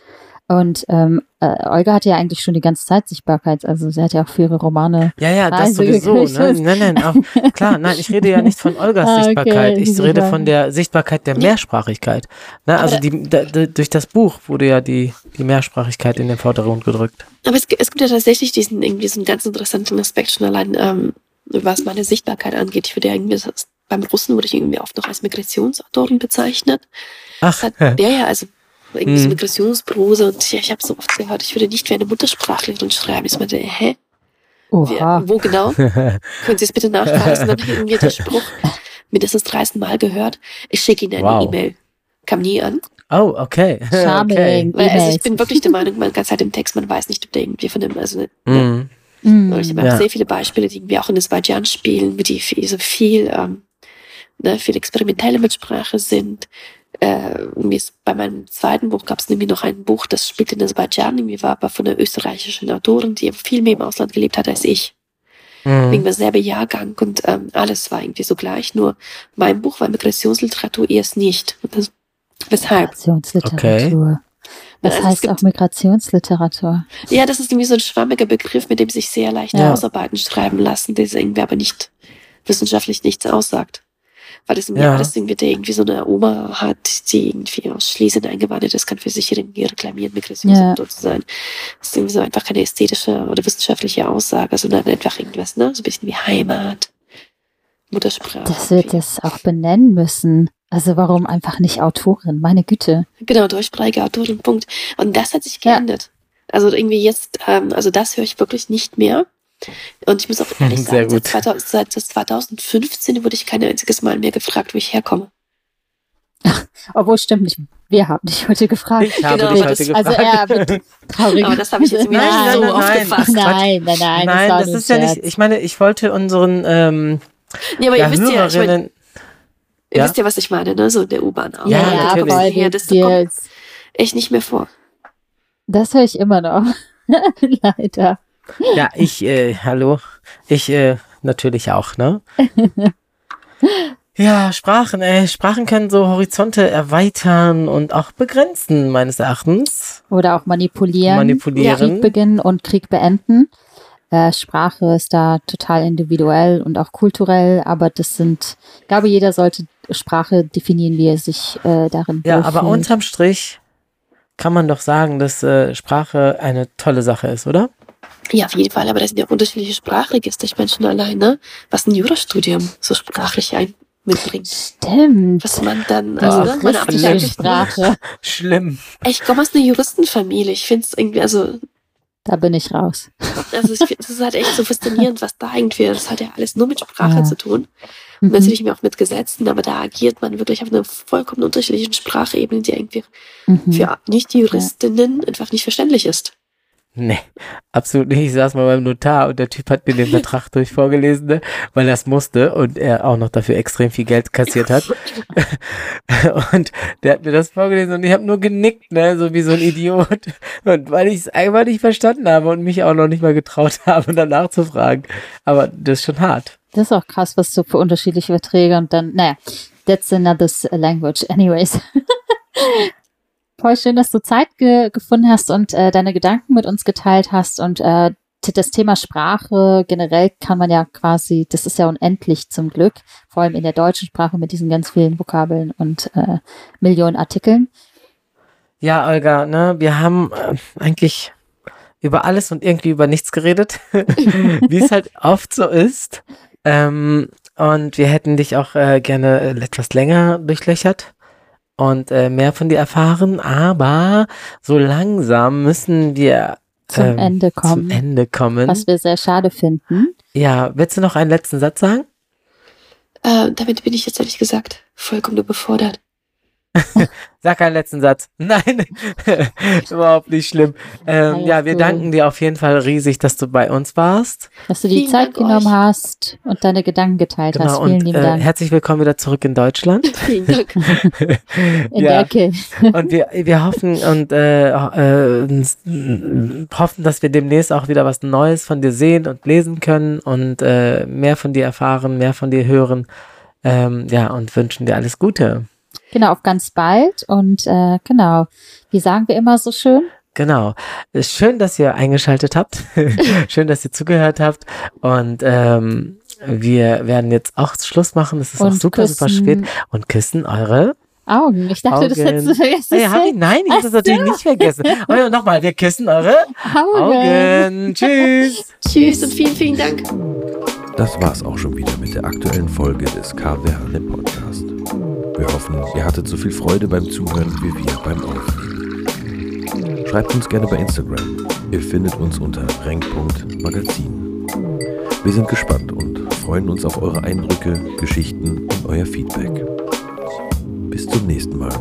Und ähm, äh, Olga hat ja eigentlich schon die ganze Zeit Sichtbarkeit, also sie hat ja auch für ihre Romane. Ja, ja, das sowieso. Ne? Nein, nein, auch, klar, nein, ich rede ja nicht von Olgas ah, Sichtbarkeit. Okay, ich rede von der Sichtbarkeit der Mehrsprachigkeit. Ne? Also die, da, durch das Buch wurde ja die, die Mehrsprachigkeit in den Vordergrund gedrückt. Aber es, es gibt ja tatsächlich diesen irgendwie so einen ganz interessanten Aspekt schon allein, ähm, was meine Sichtbarkeit angeht. Ich würde ja irgendwie, beim Russen wurde ich irgendwie oft noch als Migrationsautorin bezeichnet. Ach. Hat, ja, ja, also irgendwie so mhm. Migrationsprose und ja, ich habe so oft gehört, ich würde nicht wie eine Muttersprachlerin schreiben. Ich meinte, hä? Oha. wo genau? Können Sie es bitte nachweisen? Dann irgendwie der Spruch mindestens 30 Mal gehört. Ich schicke Ihnen eine wow. E-Mail. Kam nie an. Oh, okay. Charming. okay. also ich bin wirklich der Meinung, man kann es halt im Text, man weiß nicht, ob der irgendwie von dem, also, ne, mm. Mm. Ich habe ja. sehr viele Beispiele, die wir auch in Aserbaidschan spielen, die viel, so viel, ähm, ne, viel experimentelle Mitsprache sind, äh, bei meinem zweiten Buch gab es nämlich noch ein Buch, das spielt in Aserbaidschan, irgendwie war aber von einer österreichischen Autorin, die viel mehr im Ausland gelebt hat als ich. Mhm. Wegen derselbe Jahrgang und ähm, alles war irgendwie so gleich, nur mein Buch war Migrationsliteratur erst nicht. Das, weshalb? Migrationsliteratur. Okay. Das also heißt auch Migrationsliteratur. Ja, das ist irgendwie so ein schwammiger Begriff, mit dem sich sehr leicht ja. Hausarbeiten schreiben lassen, der irgendwie aber nicht wissenschaftlich nichts aussagt weil das im ja. Jahr das irgendwie, der irgendwie so eine Oma hat, die irgendwie aus Schlesien eingewandert ist, kann für sich irgendwie reklamieren, Migrationssymptom ja. zu sein. Das ist irgendwie so einfach keine ästhetische oder wissenschaftliche Aussage, sondern einfach irgendwas, ne? So ein bisschen wie Heimat, Muttersprache. Das wird es auch benennen müssen. Also warum einfach nicht Autorin? Meine Güte. Genau, deutschsprachige Autorin, Punkt. Und das hat sich geändert. Ja. Also irgendwie jetzt, ähm, also das höre ich wirklich nicht mehr. Und ich muss auch ehrlich sagen, seit, 2000, seit 2015 wurde ich kein einziges Mal mehr gefragt, wo ich herkomme. Ach, obwohl stimmt nicht. Wir haben dich heute gefragt. Ich habe genau, dich heute also gefragt. Also traurig. Aber das habe ich jetzt irgendwie nein, so nein, aufgefasst. Nein, nein, nein. Nein, das, das ist ja nicht. Ich meine, ich wollte unseren. Ähm, nee, aber ja, ihr wisst ja, ich mein, ihr ja? wisst ja, was ich meine, ne? So in der U-Bahn auch. Ja, ja natürlich. Voll, ja, das kommt echt nicht mehr vor. Das höre ich immer noch. Leider. Ja, ich, äh, hallo. Ich, äh, natürlich auch, ne? ja, Sprachen, ey. Sprachen können so Horizonte erweitern und auch begrenzen, meines Erachtens. Oder auch manipulieren. Manipulieren. Krieg beginnen und Krieg beenden. Äh, Sprache ist da total individuell und auch kulturell, aber das sind, ich glaube, jeder sollte Sprache definieren, wie er sich äh, darin Ja, aber unterm Strich kann man doch sagen, dass äh, Sprache eine tolle Sache ist, oder? Ja, auf jeden Fall, aber das sind ja unterschiedliche Sprachregister. Ich meine schon alleine, was ein Jurastudium so sprachlich ein, mitbringt. Stimmt. Was man dann, also ne, meine Art Sprache. Schlimm. Ich komme aus einer Juristenfamilie. Ich finde es irgendwie, also. Da bin ich raus. Also es ist halt echt so faszinierend, was da eigentlich, das hat ja alles nur mit Sprache ja. zu tun. Und mhm. natürlich auch mit Gesetzen, aber da agiert man wirklich auf einer vollkommen unterschiedlichen Sprachebene, die irgendwie mhm. für Nicht-Juristinnen ja. einfach nicht verständlich ist. Nee, absolut nicht. Ich saß mal beim Notar und der Typ hat mir den Vertrag durch vorgelesen, ne, weil er es musste und er auch noch dafür extrem viel Geld kassiert hat. und der hat mir das vorgelesen und ich habe nur genickt, ne, so wie so ein Idiot. Und weil ich es einfach nicht verstanden habe und mich auch noch nicht mal getraut habe, danach zu fragen. Aber das ist schon hart. Das ist auch krass, was so für unterschiedliche Verträge und dann, naja, that's another language. Anyways. Voll schön, dass du Zeit ge gefunden hast und äh, deine Gedanken mit uns geteilt hast. Und äh, das Thema Sprache generell kann man ja quasi, das ist ja unendlich zum Glück, vor allem in der deutschen Sprache mit diesen ganz vielen Vokabeln und äh, Millionen Artikeln. Ja, Olga, ne, wir haben äh, eigentlich über alles und irgendwie über nichts geredet, wie es halt oft so ist. Ähm, und wir hätten dich auch äh, gerne äh, etwas länger durchlöchert und äh, mehr von dir erfahren, aber so langsam müssen wir zum ähm, Ende kommen. Zum Ende kommen. Was wir sehr schade finden. Ja, willst du noch einen letzten Satz sagen? Äh, damit bin ich jetzt ehrlich gesagt vollkommen überfordert. Sag keinen letzten Satz. Nein, überhaupt nicht schlimm. Ähm, ja, wir danken dir auf jeden Fall riesig, dass du bei uns warst. Dass du die Vielen Zeit Dank genommen euch. hast und deine Gedanken geteilt genau, hast. Vielen und, lieben äh, Dank. Herzlich willkommen wieder zurück in Deutschland. Vielen Dank. in ja. der Ecke. und wir, wir hoffen und äh, äh, hoffen, dass wir demnächst auch wieder was Neues von dir sehen und lesen können und äh, mehr von dir erfahren, mehr von dir hören. Ähm, ja, und wünschen dir alles Gute. Genau, auf ganz bald. Und äh, genau, wie sagen wir immer so schön? Genau. Schön, dass ihr eingeschaltet habt. Schön, dass ihr zugehört habt. Und ähm, wir werden jetzt auch Schluss machen. Es ist und auch super, küssen. super spät. Und küssen eure Augen. Ich dachte, Augen. das hättest du vergessen. Ja, ich, nein, ich habe das natürlich nicht vergessen. Und nochmal, wir küssen eure Augen. Augen. Tschüss. Tschüss und vielen, vielen Dank. Das war's auch schon wieder mit der aktuellen Folge des Hane Podcast. Wir hoffen, ihr hattet so viel Freude beim Zuhören wie wir beim Aufnehmen. Schreibt uns gerne bei Instagram. Ihr findet uns unter renk.magazin. Wir sind gespannt und freuen uns auf eure Eindrücke, Geschichten und euer Feedback. Bis zum nächsten Mal.